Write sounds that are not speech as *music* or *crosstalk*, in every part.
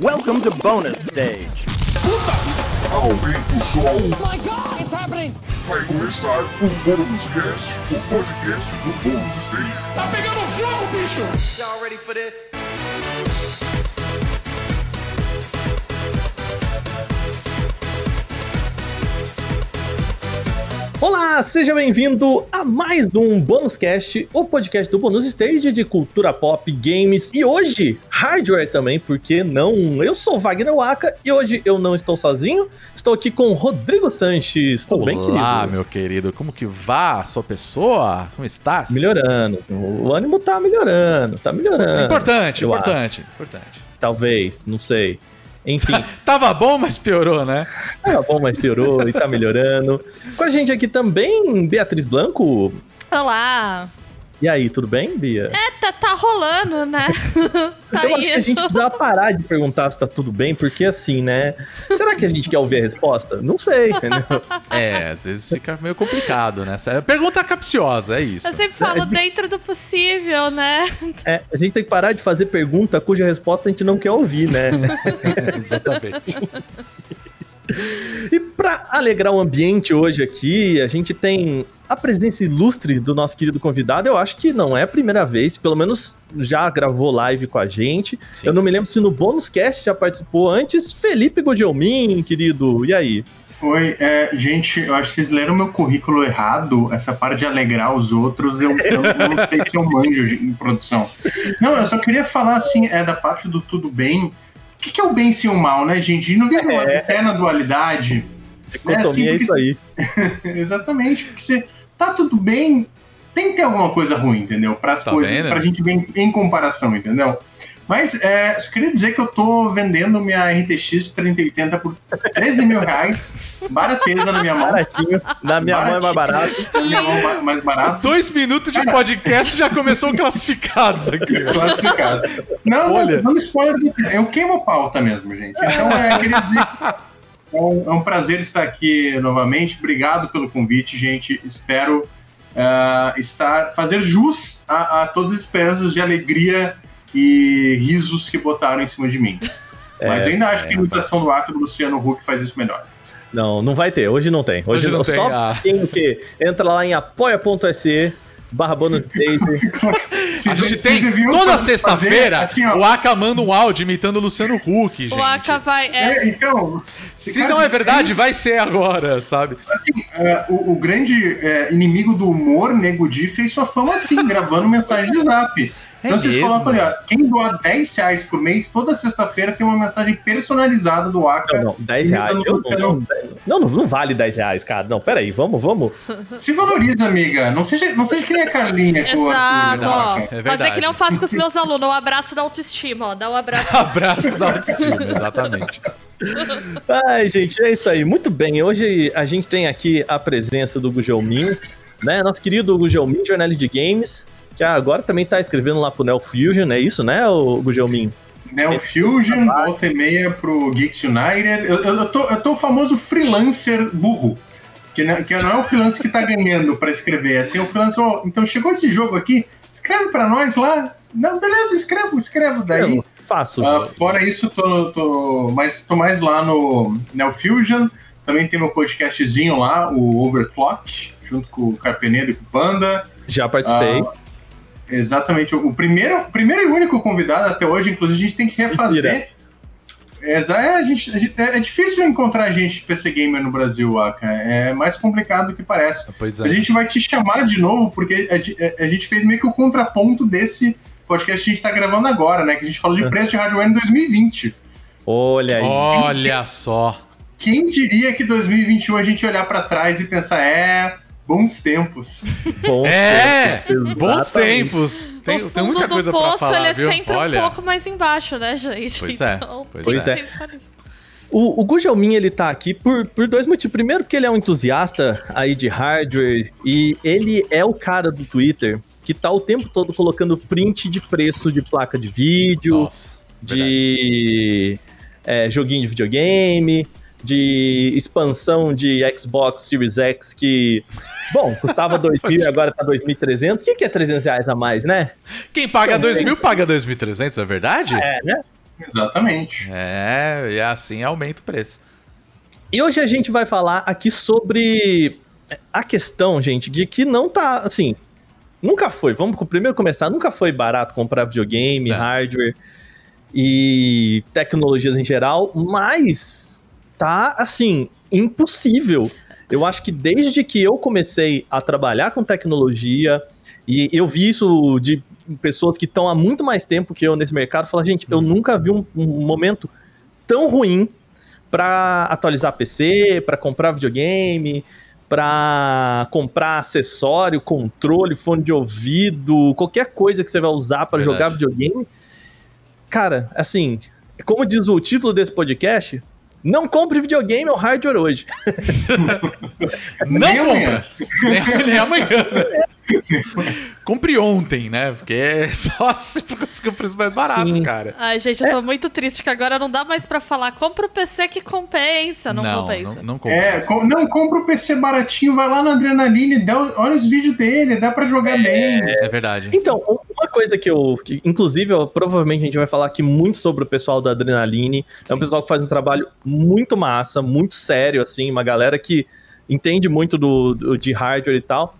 Welcome to bonus stage. Aumenta o som, my god, it's happening! vai começar o Bônus Cast, o podcast do Bônus Stage. Tá pegando fogo, bicho! Y'all ready for this? Olá, seja bem-vindo a mais um Bônus Cast, o podcast do Bônus Stage de cultura pop, games e hoje hardware também, porque não? Eu sou Wagner Waka e hoje eu não estou sozinho, estou aqui com Rodrigo Sanches. Tudo bem, querido? Olá, meu querido. Como que vá a sua pessoa? Como estás? Melhorando. O ânimo tá melhorando, tá melhorando. Importante, importante, importante. Talvez, não sei. Enfim, *laughs* Tava bom, mas piorou, né? tá bom, mas piorou e tá melhorando. Com a gente aqui também, Beatriz Blanco. Olá! E aí, tudo bem, Bia? É, tá, tá rolando, né? *laughs* tá eu acho que a gente precisava parar de perguntar se tá tudo bem, porque assim, né? Será que a gente quer ouvir a resposta? Não sei, entendeu? *laughs* É, às vezes fica meio complicado, né? Pergunta capciosa, é isso. Eu sempre falo dentro do possível, né? É, a gente tem que parar de fazer pergunta cuja resposta a gente não quer ouvir, né? *laughs* Exatamente. E pra alegrar o ambiente hoje aqui, a gente tem a presença ilustre do nosso querido convidado. Eu acho que não é a primeira vez, pelo menos já gravou live com a gente. Sim. Eu não me lembro se no bônus cast já participou antes. Felipe Gogelmin, querido, e aí? Oi, é, gente, eu acho que vocês leram meu currículo errado. Essa parte de alegrar os outros, eu, eu não sei se eu manjo de- em produção. Não, eu só queria falar assim, é da parte do tudo bem. O que, que é o bem sem o mal, né, gente? E não vive uma eterna dualidade. Dicotomia é assim, isso aí. *laughs* Exatamente, porque você tá tudo bem, tem que ter alguma coisa ruim, entendeu? Para as Tá coisas, vendo? pra gente ver em, em comparação, entendeu? Mas é, só queria dizer que eu tô vendendo minha RTX 3080 por 13 mil reais, barateza na minha mão. Baratinho. Na minha mão é mais barato. Na minha mão ma- mais barato. Dois minutos de podcast já começou classificados aqui. Classificado. Não, Olha. não, não spoiler, eu queimo a pauta mesmo, gente. Então, é, queria dizer é um, é um prazer estar aqui novamente. Obrigado pelo convite, gente. Espero ah, estar fazer jus a, a todas as esperanças de alegria e risos que botaram em cima de mim. Mas eu ainda acho que a imitação do ato do Luciano Huck faz isso melhor. Não, não vai ter. Hoje não tem. Hoje, Hoje não não tem, Só ah. tem o quê? Entra lá em apoia.se barra bônus stage. A gente tem toda sexta-feira assim, o Aka manda um áudio imitando o Luciano Huck, gente. O Aka vai. É, é, então, Se não é verdade, vai ser agora, sabe? Assim, é, o, o grande é, inimigo do humor, Nego Di, fez sua fama assim, *laughs* gravando mensagem de zap. Então vocês mesmo? colocam ali, ó, quem doar 10 reais por mês, toda sexta-feira tem uma mensagem personalizada do Aka. Não, não, 10 reais. Eu, não, não, não, não vale 10 reais, cara. Não, peraí, vamos, vamos. *laughs* Se valoriza, amiga. Não seja, não seja que nem a Carlinha Exato, né, ó. É Fazer que não faço com os meus alunos, o abraço da autoestima, ó. Dá um abraço. *laughs* Abraço da autoestima, *laughs* exatamente. Ai, gente, é isso aí. Muito bem. Hoje a gente tem aqui a presença do Gugelmin, né? Nosso querido Gugelmin, jornalista de games, que agora também tá escrevendo lá pro Neo Fusion, é isso, né, o Gugelmin? Neo Fusion, volta e meia pro Geeks United. Eu, eu, eu tô, eu tô o famoso freelancer burro. Que não, que não é o freelancer que tá ganhando pra escrever. Assim, é o freelancer, ó, então chegou esse jogo aqui, escreve pra nós lá. Não, beleza, escrevo, escrevo. Daí, Eu faço. ah, fora isso, tô, tô, mais, tô mais lá no Neo Fusion. Também tem meu podcastzinho lá, o Overclock, junto com o Carpenedo e com o Panda. Já participei. Ah, Exatamente. O primeiro, primeiro e único convidado até hoje, inclusive, a gente tem que refazer. É, a gente, a gente- é, é difícil encontrar gente PC Gamer no Brasil, Aka. É mais complicado do que parece. Pois é. A gente vai te chamar de novo, porque a, ge- a gente fez meio que o contraponto desse podcast que a gente tá gravando agora, né? Que a gente falou de preço de hardware em 2020. Olha aí. Olha só. Quem diria que 2021 a gente olhar pra trás e pensar, é, bons tempos. Bons É, tempos, bons tempos. Tem, o tem muita do coisa pra poço, falar, ele é viu? sempre Olha. um pouco mais embaixo, né, gente? Pois é, Então, pois Pois é. O, o Gugelmin, ele tá aqui por, por dois motivos. Primeiro, que ele é um entusiasta aí de hardware e ele é o cara do Twitter que tá o tempo todo colocando print de preço de placa de vídeo, Nossa, de é, joguinho de videogame, de expansão de Xbox Series X que, bom, custava *laughs* 2 mil e agora tá 2.300. O que, que é 300 reais a mais, né? Quem paga 2 mil paga 2.300, é verdade? É, né? Exatamente. É, e assim aumenta o preço. E hoje a gente vai falar aqui sobre a questão, gente, de que não tá, assim, nunca foi, vamos primeiro começar, nunca foi barato comprar videogame, Não. hardware e tecnologias em geral, mas tá, assim, impossível. Eu acho que desde que eu comecei a trabalhar com tecnologia, e eu vi isso de pessoas que estão há muito mais tempo que eu nesse mercado, falar, gente, eu nunca vi um, um momento tão ruim para atualizar PC, para comprar videogame, para comprar acessório, controle, fone de ouvido, qualquer coisa que você vai usar para jogar videogame. Cara, assim, como diz o título desse podcast, não compre videogame ou hardware hoje. Não Nem compra! amanhã. Nem, nem amanhã. *laughs* Compre ontem, né? Porque é só *laughs* se conseguir o preço mais barato, Sim. cara. Ai, gente, eu tô muito triste que agora não dá mais pra falar. Compra o PC que compensa, não, não, compensa. não, não compra. É, com- não, compra o PC baratinho, vai lá na Adrenaline, dá, olha os vídeos dele, dá pra jogar bem. É verdade. Então, uma coisa que eu. Que, inclusive, eu- provavelmente a gente vai falar aqui muito sobre o pessoal da Adrenaline. É um pessoal que faz um trabalho muito massa, muito sério, assim, uma galera que entende muito do, do- de hardware e tal.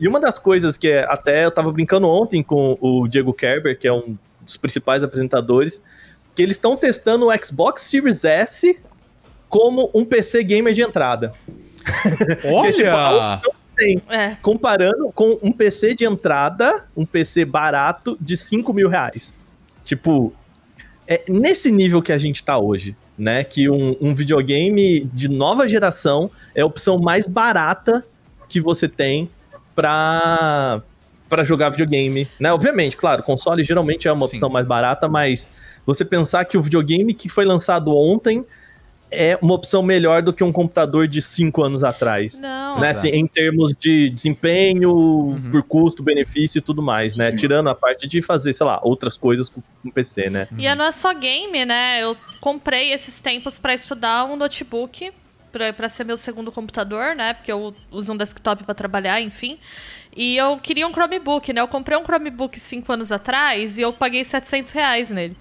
E uma das coisas que é, até eu tava brincando ontem com o Diego Kerber, que é um dos principais apresentadores, que eles estão testando o Xbox Series S como um PC gamer de entrada. *laughs* Olha! tipo, a É. comparando com um PC de entrada, um PC barato de 5 mil reais. Tipo, é nesse nível que a gente tá hoje, né? Que um, um videogame de nova geração é a opção mais barata que você tem pra, pra jogar videogame, né? Obviamente, claro, console geralmente é uma Sim. opção mais barata, mas você pensar que o videogame que foi lançado ontem é uma opção melhor do que um computador de 5 anos atrás Não. né, assim, em termos de desempenho, Uhum. por custo, benefício e tudo mais, né? Tirando a parte de fazer, sei lá, outras coisas com o PC, né? E não é só game, né? Eu comprei esses tempos pra estudar um notebook pra ser meu segundo computador, né? Porque eu uso um desktop pra trabalhar, enfim. E eu queria um Chromebook, né? Eu comprei um Chromebook cinco anos atrás e eu paguei 700 reais nele.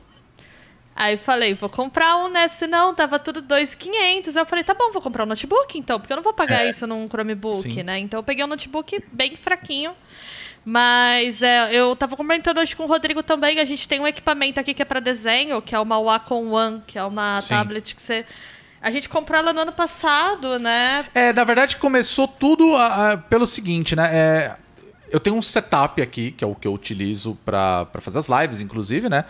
Aí falei, vou comprar um, né? Senão tava tudo 2,500. Aí eu falei, tá bom, vou comprar um notebook então, porque eu não vou pagar isso num Chromebook, Sim. né? Então eu peguei um notebook bem fraquinho. Mas é, eu tava comentando hoje com o Rodrigo também, a gente tem um equipamento aqui que é pra desenho, que é uma Wacom One, que é uma Sim. tablet que você... A gente comprou ela no ano passado, né? É, na verdade começou tudo a- a- pelo seguinte, né? É, eu tenho um setup aqui, que é o que eu utilizo pra fazer as lives, inclusive, né?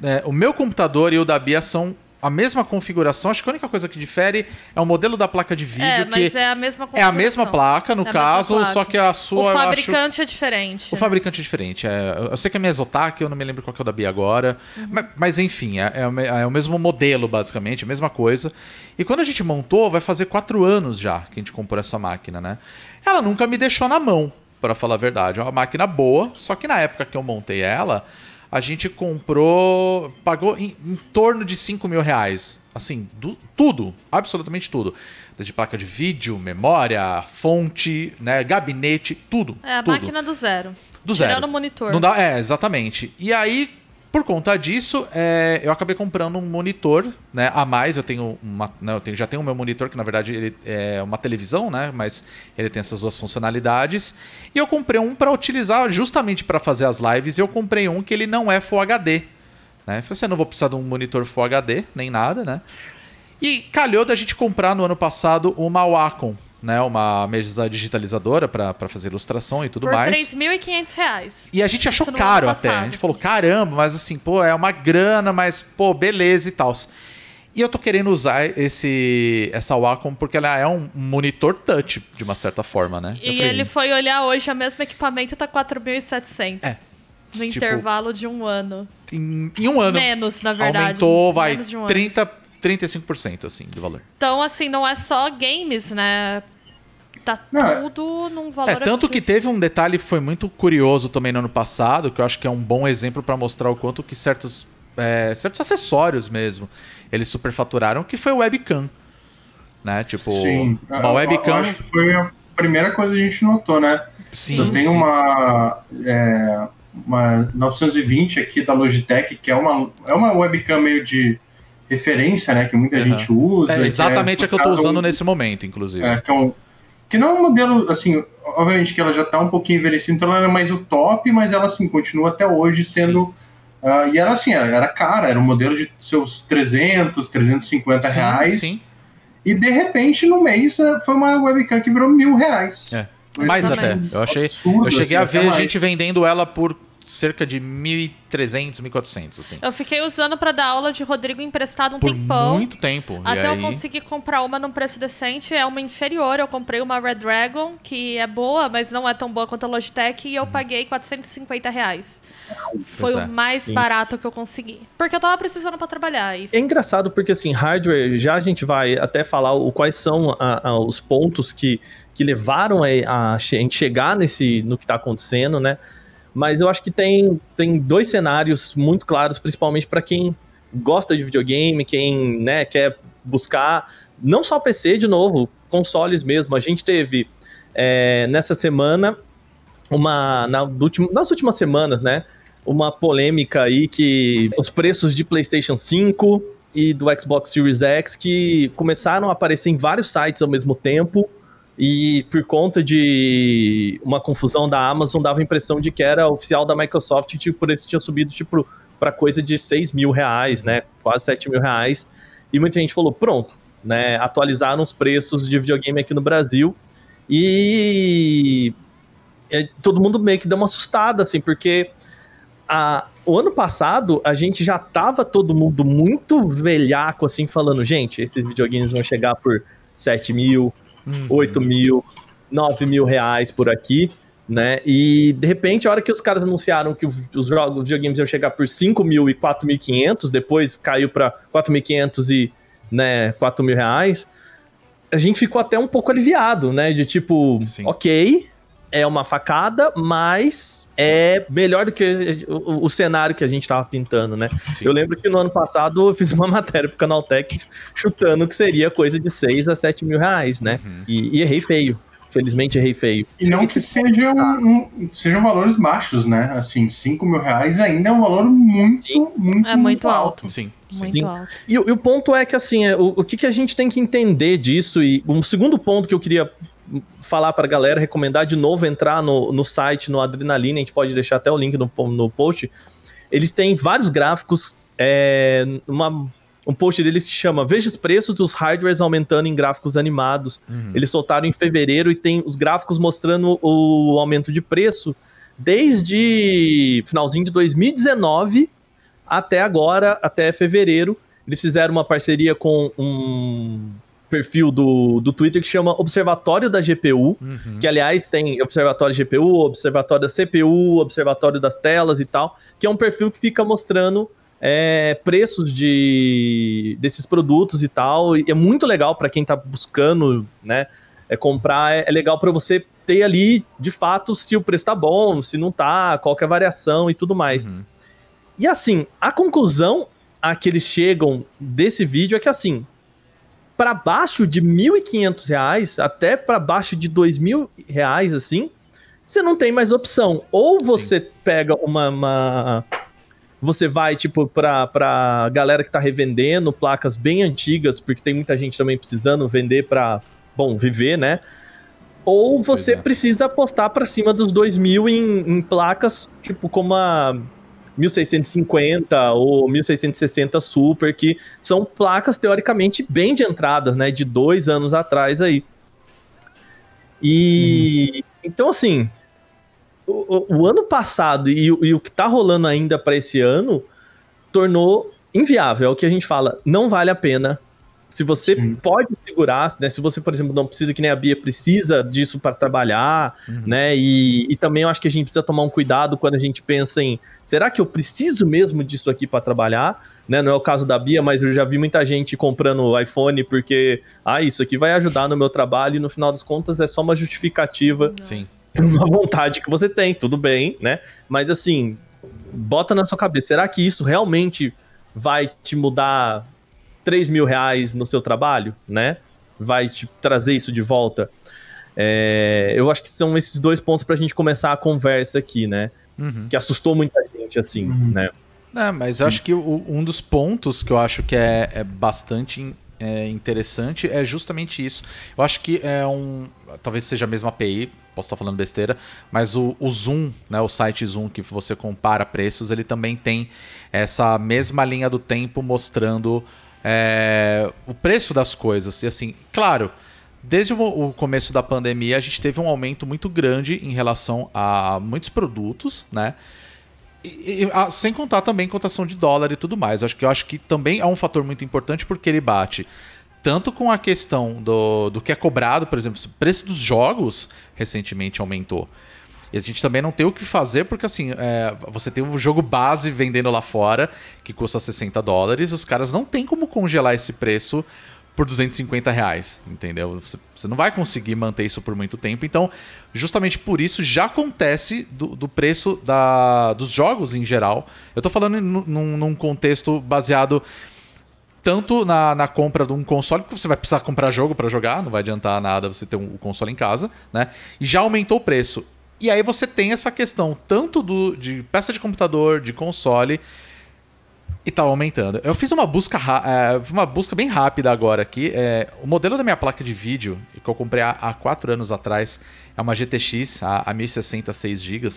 É, o meu computador e o da Bia são a mesma configuração. Acho que a única coisa que difere é o modelo da placa de vídeo, é, mas que é a mesma é a mesma placa, no É caso, placa. só que a sua O eu acho- fabricante é diferente. O fabricante é diferente. É, eu sei que a minha é Zotac, eu não me lembro qual que é o da Bia agora. Uhum. Mas, mas, enfim, é, é é o mesmo modelo, basicamente, a mesma coisa. E quando a gente montou, vai fazer quatro anos já que a gente comprou essa máquina, né? Ela nunca me deixou na mão, para falar a verdade. É uma máquina boa, só que na época que eu montei ela, a gente comprou. pagou em, em torno de 5 mil reais. Assim, du- tudo, absolutamente tudo. Desde placa de vídeo, memória, fonte, né, gabinete, tudo. É a tudo. máquina do zero. Do Tirando zero. o monitor. Não dá, é, exatamente. E aí, por conta disso, é, eu acabei comprando um monitor, né? A mais, eu tenho uma. né, eu tenho- já tenho o meu monitor, que na verdade ele é uma televisão, né? Mas ele tem essas duas funcionalidades. E eu comprei um para utilizar justamente para fazer as lives. E eu comprei um que ele não é Full HD. Né? Falei assim, eu não vou precisar de um monitor Full HD, nem nada, né? E calhou da gente comprar no ano passado uma Wacom, né? Uma mesa digitalizadora para fazer ilustração e tudo Por mais. 3.500 reais. E a gente achou Isso caro até. A gente falou, caramba, mas assim, pô, é uma grana, mas, pô, beleza e tal. E eu tô querendo usar esse, essa Wacom porque ela é um monitor touch, de uma certa forma, né? E falei, ele foi olhar hoje, o mesmo equipamento tá 4.700. É. No Tipo, intervalo de um ano. em, em um ano, Menos, na verdade. aumentou, vai, Menos um ano. 30, 35% assim, do valor. Então, assim, não é só games, né? Tá Não, é- tudo num valor É, tanto absurdo. que teve um detalhe que foi muito curioso também no ano passado, que eu acho que é um bom exemplo para mostrar o quanto que certos, é, certos acessórios mesmo eles superfaturaram, que foi o webcam. Né? Tipo, Sim. uma Eu- Eu, webcam. acho que foi a primeira coisa que a gente notou, né? Sim, eu tenho sim. uma. é, uma 920 aqui da Logitech, que é uma, é uma webcam meio de referência, né? Que muita Uhum. gente usa. É exatamente a que eu tô considerado usando um- nesse momento, inclusive. É, que, é um, que não é um modelo, assim, obviamente que ela já tá um pouquinho envelhecida, então ela é mais o top, mas ela, assim, continua até hoje sendo... ah, e ela, assim, era, era cara, era um modelo de seus 300, 350 Sim, reais. sim. E, de repente, no mês, eh, foi uma webcam que virou mil reais. É. Mais até. Eu achei. absurdo, Eu cheguei assim, a ver gente vendendo ela por cerca de 1.300, 1.400, assim. Eu fiquei usando pra dar aula de Rodrigo emprestado um Por tempão. muito tempo. Até e eu aí... conseguir comprar uma num preço decente, é uma inferior. Eu comprei uma Red Dragon, que é boa, mas não é tão boa quanto a Logitech, e eu paguei 450 reais. Foi Pois é, o mais sim. barato que eu consegui. Porque eu tava precisando pra trabalhar. E É engraçado porque, assim, hardware, já a gente vai até falar o, quais são a- a- os pontos que, que levaram a, a gente chegar nesse, no que tá acontecendo, né? Mas eu acho que tem, tem dois cenários muito claros, principalmente para quem gosta de videogame, quem né, quer buscar não só PC, de novo, consoles mesmo. A gente teve é, nessa semana uma. Na, último- nas últimas semanas, né? Uma polêmica aí que os preços de PlayStation 5 e do Xbox Series X que começaram a aparecer em vários sites ao mesmo tempo. E por conta de uma confusão da Amazon, dava a impressão de que era oficial da Microsoft, tipo, por isso tinha subido, tipo, para coisa de 6 mil reais, né? Quase 7 mil reais. E muita gente falou, pronto, né? Atualizaram os preços de videogame aqui no Brasil. E todo mundo meio que deu uma assustada, assim, porque a, o ano passado a gente já tava todo mundo muito velhaco, assim, falando, gente, esses videogames vão chegar por 7 mil, Uhum. 8 mil, 9 mil reais por aqui, né? E de repente, a hora que os caras anunciaram que os os jogos, os videogames iam chegar por 5 mil e 4.500, depois caiu para 4.500 e né, 4 mil reais, a gente ficou até um pouco aliviado, né? De tipo, Sim. ok, é uma facada, mas é melhor do que o, o- cenário que a gente tava pintando, né? Sim. Eu lembro que no ano passado eu fiz uma *laughs* matéria pro Canaltech chutando que seria coisa de 6 a 7 mil reais, né? Uhum. E, e errei feio. Felizmente errei feio. E não que sejam, um- sejam valores baixos, né? Assim, 5 mil reais ainda é um valor muito, muito, É muito alto. Sim. muito Sim. alto. E, o- e o ponto é que, assim, é, o, o que, que a gente tem que entender disso, e um segundo ponto que eu queria falar pra galera, recomendar de novo entrar no, no site, no Adrenaline, a gente pode deixar até o link no, no post. Eles têm vários gráficos, é, uma, um post deles que chama Veja os preços dos hardwares aumentando em gráficos animados. Uhum. Eles soltaram em fevereiro e tem os gráficos mostrando o aumento de preço desde finalzinho de 2019 até agora, até fevereiro. Eles fizeram uma parceria com um perfil do, do Twitter que chama Observatório da GPU, Uhum. que aliás tem Observatório GPU, Observatório da CPU, Observatório das telas e tal, que é um perfil que fica mostrando é, preços de desses produtos e tal. E é muito legal para quem tá buscando, né, é, comprar. É, é legal para você ter ali, de fato, se o preço tá bom, se não tá, qual que é a variação e tudo mais. Uhum. E assim, a conclusão a que eles chegam desse vídeo é que assim, para baixo de 1.500 reais, até para baixo de 2.000 reais, assim, você não tem mais opção. Ou você pega uma, uma- Você vai, tipo, pra, pra galera que tá revendendo placas bem antigas, porque tem muita gente também precisando vender pra, bom, viver, né? Ou você é. precisa apostar pra cima dos 2 mil em, em placas, tipo, como a 1650 ou 1660 Super, que são placas teoricamente bem de entradas, né? De dois anos atrás aí. E então, assim, o, o- o ano passado e, o- e o que tá rolando ainda para esse ano tornou inviável. É o que a gente fala, não vale a pena. Se você Sim. pode segurar, né? Se você, por exemplo, não precisa, que nem a Bia precisa disso para trabalhar, Uhum. né? E, e também eu acho que a gente precisa tomar um cuidado quando a gente pensa em será que eu preciso mesmo disso aqui para trabalhar? Né? Não é o caso da Bia, mas eu já vi muita gente comprando iPhone porque ah, isso aqui vai ajudar no meu trabalho e no final das contas é só uma justificativa Sim. por uma vontade que você tem, tudo bem, né? Mas assim, bota na sua cabeça, será que isso realmente vai te mudar 3 mil reais no seu trabalho, né? Vai te trazer isso de volta? É, eu acho que são esses dois pontos pra gente começar a conversa aqui, né? Uhum. que assustou muita gente, assim, Uhum. né? É, mas eu acho que o- um dos pontos que eu acho que é, é bastante é, interessante é justamente isso. Eu acho que é um. Talvez seja a mesma API, posso estar falando besteira, mas o, o Zoom, né, o site Zoom que você compara preços, ele também tem essa mesma linha do tempo mostrando é, o preço das coisas. E assim, claro. Desde o começo da pandemia, a gente teve um aumento muito grande em relação a muitos produtos, né? E- e- ah, sem contar também cotação de dólar e tudo mais. Eu acho que eu acho que também é um fator muito importante porque ele bate tanto com a questão do, do que é cobrado, por exemplo, o preço dos jogos recentemente aumentou. E a gente também não tem o que fazer, porque assim, é, você tem um jogo base vendendo lá fora, que custa 60 dólares, os caras não tem como congelar esse preço por 250 reais, entendeu? Você, não vai conseguir manter isso por muito tempo. Então, justamente por isso, já acontece do, do preço da, dos jogos em geral. Eu tô falando num, num- num contexto baseado tanto na, na compra de um console, porque você vai precisar comprar jogo para jogar, não vai adiantar nada você ter um, o console em casa, né? E já aumentou o preço. E aí você tem essa questão tanto do, de peça de computador, de console, e tá aumentando. Eu fiz uma busca, é, uma busca bem rápida agora aqui. É, o modelo da minha placa de vídeo, que eu comprei há, 4 anos atrás, é uma GTX, a, a 1060 6 GB.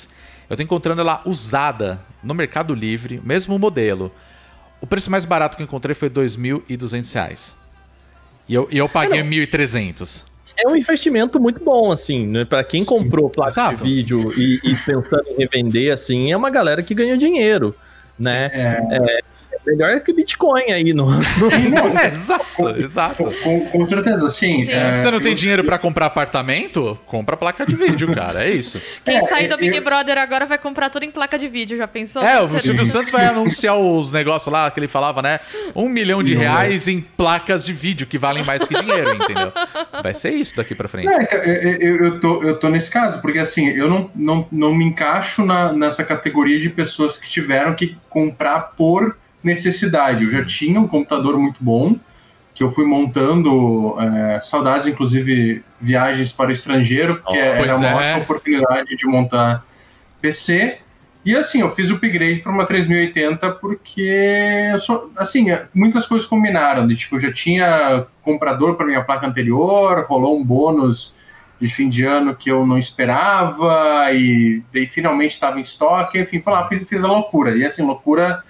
Eu tô encontrando ela usada no Mercado Livre, mesmo modelo. O preço mais barato que eu encontrei foi 2.200 reais. E eu, e eu paguei não. 1.300. É um investimento muito bom, assim, né? Pra quem comprou placa Exato. de vídeo e, e pensando em revender, assim, é uma galera que ganha dinheiro, né? É, É melhor que Bitcoin aí no, no- É, *laughs* exato, exato. com, com certeza, assim. Sim. é, Você não tem eu- dinheiro pra comprar apartamento? Compra placa de vídeo, *laughs* cara. É isso. Quem É, sair do eu- Big eu- Brother agora vai comprar tudo em placa de vídeo, já pensou? É, o Silvio Santos vai anunciar os negócios lá que ele falava, né? Um milhão de reais em placas de vídeo que valem mais que dinheiro, entendeu? Vai ser isso daqui pra frente. Não, é eu, eu tô, eu tô nesse caso, porque assim, eu não, não, não me encaixo na, nessa categoria de pessoas que tiveram que comprar por necessidade. Eu já tinha um computador muito bom, que eu fui montando, é, saudades, inclusive, viagens para o estrangeiro, porque Oh, era uma é. ótima oportunidade de montar PC. E assim, eu fiz o upgrade para uma 3080 porque sou, assim, é, muitas coisas combinaram. De, tipo, eu já tinha comprador para minha placa anterior, rolou um bônus de fim de ano que eu não esperava e daí finalmente estava em estoque, enfim, lá, fiz, fiz a loucura. E assim, loucura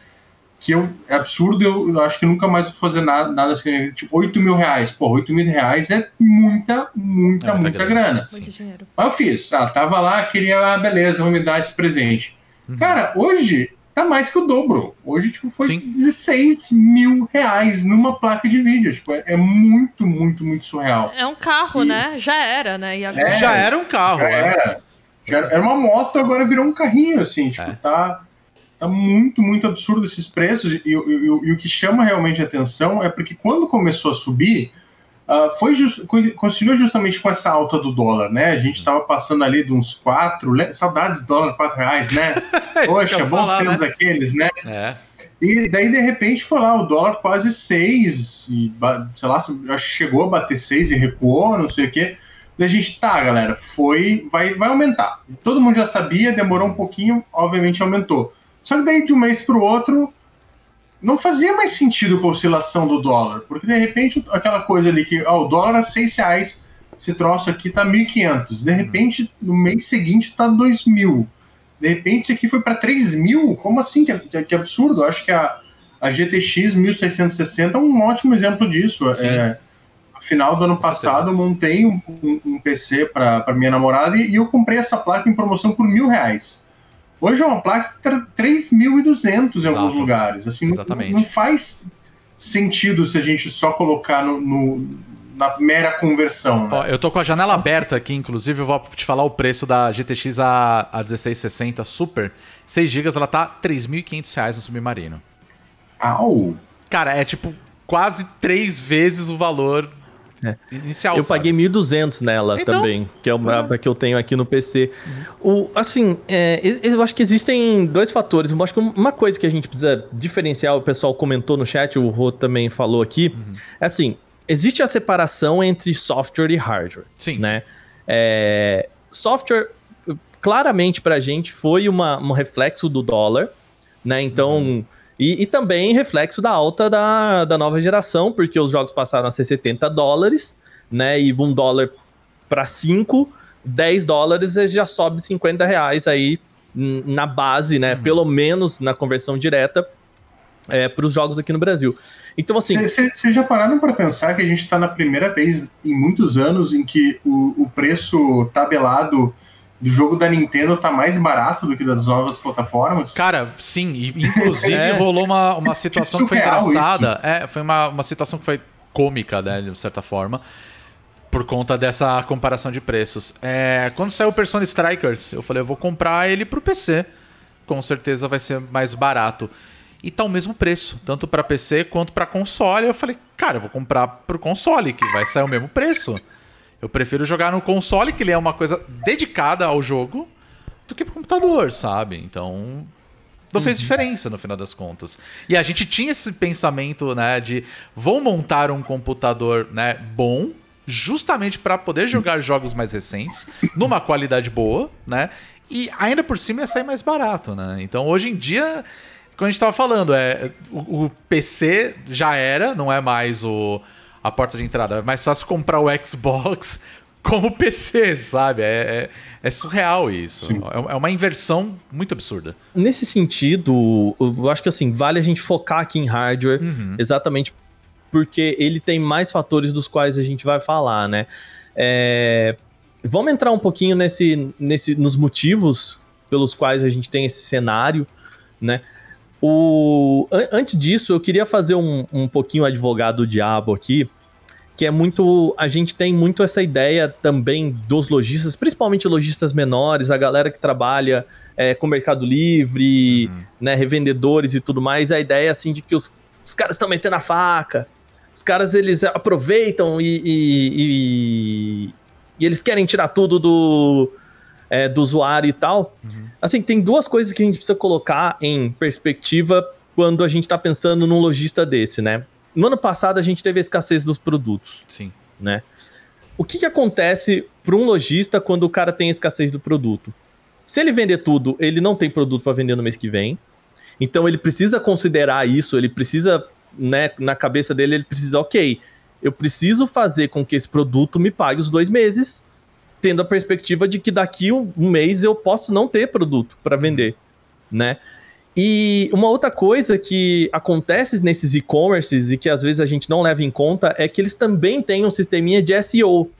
que eu, é absurdo, eu, eu acho que nunca mais vou fazer nada, nada assim, tipo, 8 mil reais. Pô, 8 mil reais é muita, muita, É muita muita, grana. grana. Muito dinheiro. Mas eu fiz. Ah, tava lá, queria, ah, beleza, vou me dar esse presente. Uhum. Cara, hoje tá mais que o dobro. Hoje, tipo, foi Sim. 16 mil reais numa placa de vídeo. Tipo, é, é muito, muito, muito surreal. É um carro, E- né? Já era, né? E agora... É, Já era um carro, Já né? era. Já era, era uma moto, agora virou um carrinho, assim. Tipo, É. tá, tá muito, muito absurdo esses preços. E, e- e- e o que chama realmente a atenção é porque quando começou a subir, ah, foi just, coincidiu justamente com essa alta do dólar, né? A gente tava passando ali de uns 4, saudades do dólar, 4 reais, né? *laughs* É Poxa, bons falar, tempos né? daqueles, né? É. E daí, de repente, foi lá, o dólar quase 6, e, ba- sei lá, acho que chegou a bater 6 e recuou, não sei o quê. Daí a gente, tá, galera, foi, vai, vai aumentar. Todo mundo já sabia, demorou um pouquinho, obviamente aumentou. Só que daí, de um mês para o outro, não fazia mais sentido com a oscilação do dólar, porque de repente, aquela coisa ali que, ó, o dólar a 6 reais, esse troço aqui tá 1.500. De repente, no mês seguinte, tá 2.000. De repente, isso aqui foi para 3 mil? Como assim? Que, que, absurdo. Eu acho que a, a GTX 1660 é um ótimo exemplo disso. É, no final do ano passado, eu montei um, um- um PC para minha namorada e, e eu comprei essa placa em promoção por mil reais. Hoje é uma placa que tá 3.200 em alguns lugares. Assim, não- Exatamente. Não, faz sentido se a gente só colocar no, no- na mera conversão. né? Ó, eu tô com a janela aberta aqui, inclusive eu vou te falar o preço da GTX a, a 1660 Super. 6 GB, ela tá 3.500 reais no Submarino. Au! Cara, é tipo quase três vezes o valor É. inicial. Eu sabe? paguei 1.200 nela Então, também, que é uma pois que eu tenho aqui no PC. O, assim, é, eu acho que existem dois fatores. Eu acho que uma coisa que a gente precisa diferenciar, o pessoal comentou no chat, o Rô também falou aqui, é assim, existe a separação entre software e hardware, Sim. né? É, software, claramente pra gente foi uma, um reflexo do dólar, né? Então. Uhum. E, e, também reflexo da alta da, da nova geração, porque os jogos passaram a ser 70 dólares, né? E um dólar para 5, 10 dólares já sobe 50 reais aí na base, né? Uhum. Pelo menos na conversão direta é, para os jogos aqui no Brasil. Então, assim. Vocês já pararam para pensar que a gente está na primeira vez em muitos anos em que o, o preço tabelado do jogo da Nintendo tá mais barato do que das novas plataformas? Cara, sim. E, inclusive *laughs* é. rolou uma, uma situação que, que foi engraçada. Isso. É, foi uma, uma situação que foi cômica, né, de certa forma. Por conta dessa comparação de preços. É, quando saiu o Persona Strikers, eu falei, eu vou comprar ele pro PC. Com certeza vai ser mais barato e tá o mesmo preço, tanto para PC quanto para console. Eu falei, cara, eu vou comprar pro console, que vai sair o mesmo preço. Eu prefiro jogar no console, que ele é uma coisa dedicada ao jogo, do que pro computador, sabe? Então, não fez uhum. diferença no final das contas. E a gente tinha esse pensamento, né, de vou montar um computador, né, bom, justamente para poder jogar jogos mais recentes, numa qualidade boa, né? E ainda por cima ia sair mais barato, né? Então, hoje em dia, como a gente estava falando, é, o, o, PC já era, não é mais o, a porta de entrada. É mais fácil comprar o Xbox *laughs* como PC, sabe? É, é, é surreal isso. É, é, uma inversão muito absurda. Nesse sentido, eu acho que assim, vale a gente focar aqui em hardware, uhum. exatamente porque ele tem mais fatores dos quais a gente vai falar, né? É, vamos entrar um pouquinho nesse, nesse, nos motivos pelos quais a gente tem esse cenário, né? O, antes disso, eu queria fazer um, um pouquinho advogado do diabo aqui, que é muito. A gente tem muito essa ideia também dos lojistas, principalmente lojistas menores, a galera que trabalha é, com Mercado Livre, uhum. né, revendedores e tudo mais, a ideia assim de que os, os caras estão metendo a faca, os caras eles aproveitam e, e, e, e eles querem tirar tudo do, é, do usuário e tal. Uhum. Assim, tem duas coisas que a gente precisa colocar em perspectiva quando a gente está pensando num lojista desse, né? No ano passado a gente teve a escassez dos produtos. Sim. Né? O que, que acontece para um lojista quando o cara tem a escassez do produto? Se ele vender tudo, ele não tem produto para vender no mês que vem. Então ele precisa considerar isso, ele precisa, né, na cabeça dele, ele precisa, ok, eu preciso fazer com que esse produto me pague os dois meses tendo a perspectiva de que daqui um mês eu posso não ter produto para vender, né? E uma outra coisa que acontece nesses e-commerces e que às vezes a gente não leva em conta é que eles também têm um sisteminha de SEO. O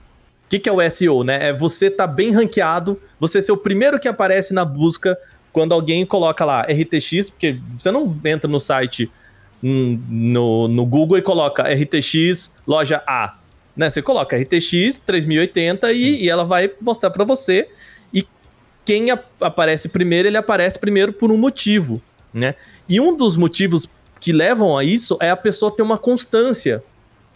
que, que é o SEO, né? É você tá bem ranqueado, você ser o primeiro que aparece na busca quando alguém coloca lá RTX, porque você não entra no site hum, no, no Google e coloca RTX loja A. Né? Você coloca RTX 3080 e, e, ela vai mostrar para você. E quem a, aparece primeiro, ele aparece primeiro por um motivo, né? E um dos motivos que levam a isso é a pessoa ter uma constância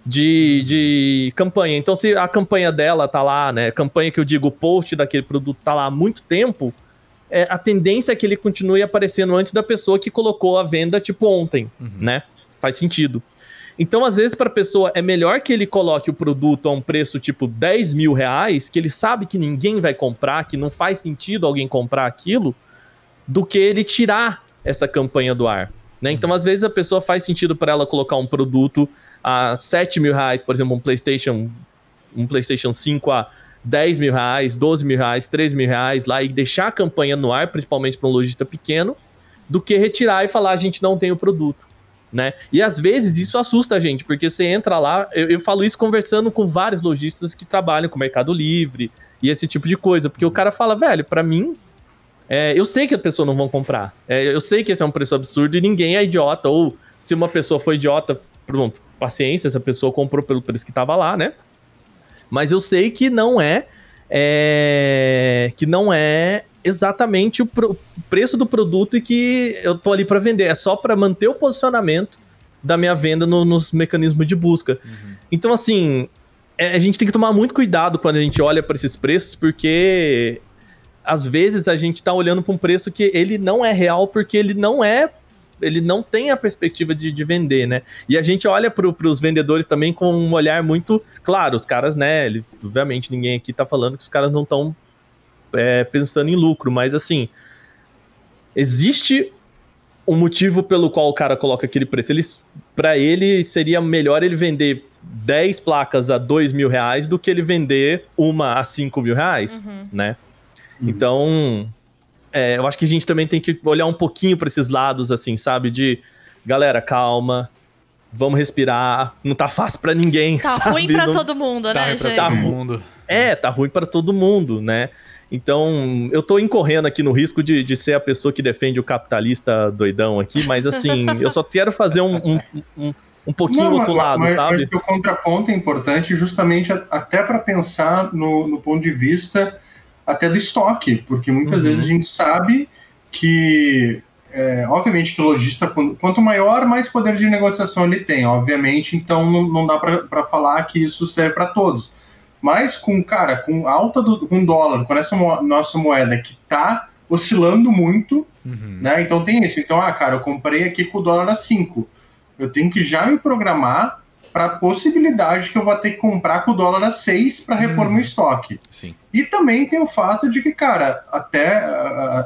de, de campanha. Então, se a campanha dela tá lá, né? Campanha que eu digo, o post daquele produto tá lá há muito tempo, é, a tendência é que ele continue aparecendo antes da pessoa que colocou a venda, tipo, ontem, uhum. né? Faz sentido. Então, às vezes, para a pessoa, é melhor que ele coloque o produto a um preço tipo 10 mil reais, que ele sabe que ninguém vai comprar, que não faz sentido alguém comprar aquilo, do que ele tirar essa campanha do ar. Né? Então, às vezes, a pessoa faz sentido para ela colocar um produto a 7 mil reais, por exemplo, um PlayStation, um PlayStation 5 a 10 mil reais, 12 mil reais, 3 mil reais lá e deixar a campanha no ar, principalmente para um lojista pequeno, do que retirar e falar a gente não tem o produto né? E às vezes isso assusta a gente, porque você entra lá, eu, eu falo isso conversando com vários lojistas que trabalham com Mercado Livre e esse tipo de coisa, porque o cara fala, velho, para mim, é, eu sei que a pessoa não vão comprar, é, eu sei que esse é um preço absurdo e ninguém é idiota, ou se uma pessoa foi idiota, pronto, paciência, essa pessoa comprou pelo preço que tava lá, né? Mas eu sei que não é, é que não é exatamente o, pro, preço do produto e que eu tô ali para vender. É só para manter o posicionamento da minha venda no, nos mecanismos de busca. Uhum. Então, assim, é, a gente tem que tomar muito cuidado quando a gente olha para esses preços, porque às vezes a gente tá olhando para um preço que ele não é real, porque ele não é. Ele não tem a perspectiva de, de vender, né? E a gente olha para os vendedores também com um olhar muito. Claro, os caras, né? Ele, obviamente, ninguém aqui tá falando que os caras não estão é, pensando em lucro, mas assim, existe um motivo pelo qual o cara coloca aquele preço. Ele, para ele, seria melhor ele vender 10 placas a 2 mil reais do que ele vender uma a 5 mil reais, né? Então, é, eu acho que a gente também tem que olhar um pouquinho para esses lados, assim, sabe? De, galera, calma, vamos respirar, não tá fácil para ninguém. Tá *laughs* sabe? ruim pra Não- todo mundo, Tá, né, pra gente? Tá todo ruim. mundo. É, tá ruim para todo mundo, né? Então, eu tô incorrendo aqui no risco de, de ser a pessoa que defende o capitalista doidão aqui, mas assim, *laughs* eu só quero fazer um, um, um, um pouquinho Não, outro mas, lado, mas, sabe? Mas o contraponto é importante justamente a- até para pensar no, no ponto de vista até do estoque, porque muitas Uhum. vezes a gente sabe que, é, obviamente, que o lojista, quan- quanto maior, mais poder de negociação ele tem, obviamente, então não, não dá para falar que isso serve para todos. Mas com, cara, com alta do com dólar, com essa mo- nossa moeda que tá oscilando muito, Uhum. né? Então tem isso. Então, ah, cara, eu comprei aqui com o dólar a 5. Eu tenho que já me programar para a possibilidade que eu vou ter que comprar com o dólar a 6 para repor meu estoque. Sim. E também tem o fato de que, cara, até,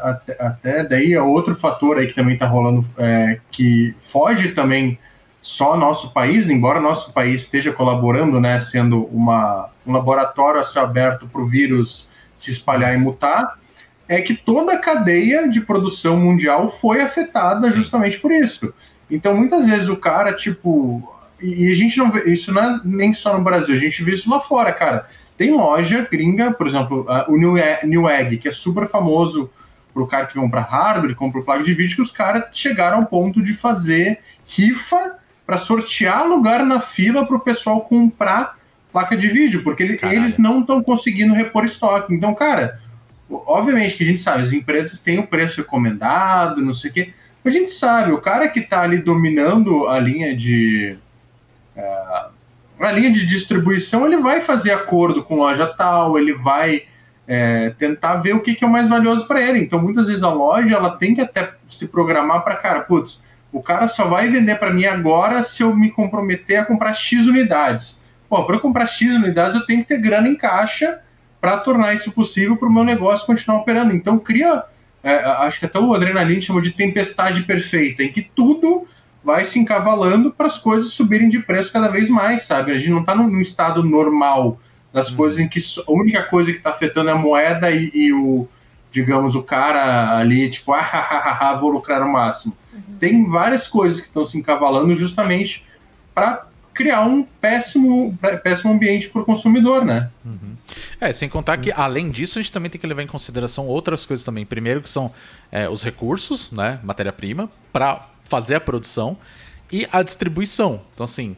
até, até daí é outro fator aí que também tá rolando, é, que foge também só nosso país, embora nosso país esteja colaborando, né, sendo uma, um laboratório a céu aberto para o vírus se espalhar e mutar, é que toda a cadeia de produção mundial foi afetada justamente por isso. Então, muitas vezes o cara, tipo. E a gente não vê. Isso não é nem só no Brasil, a gente vê isso lá fora, cara. Tem loja gringa, por exemplo, o New Egg, New Egg, que é super famoso pro cara que compra hardware, compra placa de vídeo, que os caras chegaram ao ponto de fazer rifa para sortear lugar na fila pro pessoal comprar placa de vídeo, porque ele- eles não estão conseguindo repor estoque. Então, cara, obviamente que a gente sabe, as empresas têm o preço recomendado, não sei o quê. Mas a gente sabe, o cara que está ali dominando a linha de. eh, a linha de distribuição, ele vai fazer acordo com loja tal, ele vai eh, tentar ver o que, que é o mais valioso para ele. Então, muitas vezes a loja ela tem que até se programar para, cara, putz, o cara só vai vender para mim agora se eu me comprometer a comprar X unidades. Pô, para eu comprar X unidades, eu tenho que ter grana em caixa para tornar isso possível para o meu negócio continuar operando. Então, cria é, acho que até o Adrenaline chamou de tempestade perfeita, em que tudo vai se encavalando para as coisas subirem de preço cada vez mais, sabe? A gente não está num, estado normal das coisas em que a única coisa que está afetando é a moeda e, e o, digamos, o cara ali, tipo, *laughs* ah, ah, ah, ah, vou lucrar o máximo. Tem várias coisas que estão se encavalando justamente para criar um péssimo, péssimo ambiente para o consumidor, né? É, sem contar que, além disso, a gente também tem que levar em consideração outras coisas também. Primeiro, que são é, os recursos, né? Matéria-prima, para fazer a produção e a distribuição. Então, assim,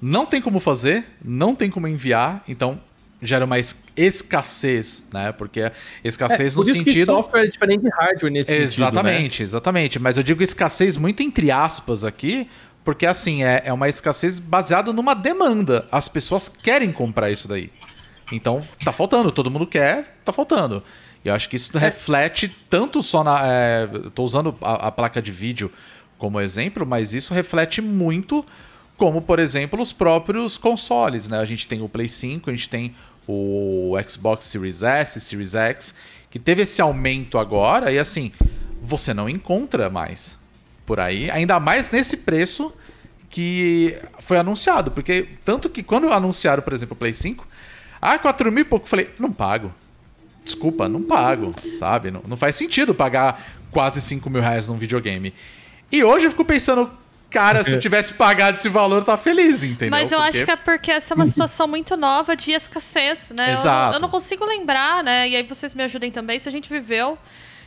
não tem como fazer, não tem como enviar, então gera uma es- escassez, né? Porque escassez É, no isso que sentido. software é diferente de hardware nesse sentido, né? Exatamente, exatamente. Mas eu digo escassez muito entre aspas aqui, porque assim, é, é uma escassez baseada numa demanda. As pessoas querem comprar isso daí. Então, tá faltando, todo mundo quer, tá faltando. E eu acho que isso reflete tanto só na. É, tô usando a, a placa de vídeo como exemplo, mas isso reflete muito como, por exemplo, os próprios consoles, né? A gente tem o Play 5, a gente tem o Xbox Series S, Series X, que teve esse aumento agora e assim, você não encontra mais por aí, ainda mais nesse preço que foi anunciado, porque tanto que quando anunciaram, por exemplo, o Play 5, ah, 4 mil e pouco, eu falei, não pago. Desculpa, não pago, sabe? Não, não faz sentido pagar quase 5 mil reais num videogame. E hoje eu fico pensando, cara, se eu tivesse pagado esse valor, eu tava feliz, entendeu? Mas eu Porque- acho que é porque essa é uma situação muito nova de escassez, né? Eu- Exato. Eu, não consigo lembrar, né? E aí vocês me ajudem também, se a gente viveu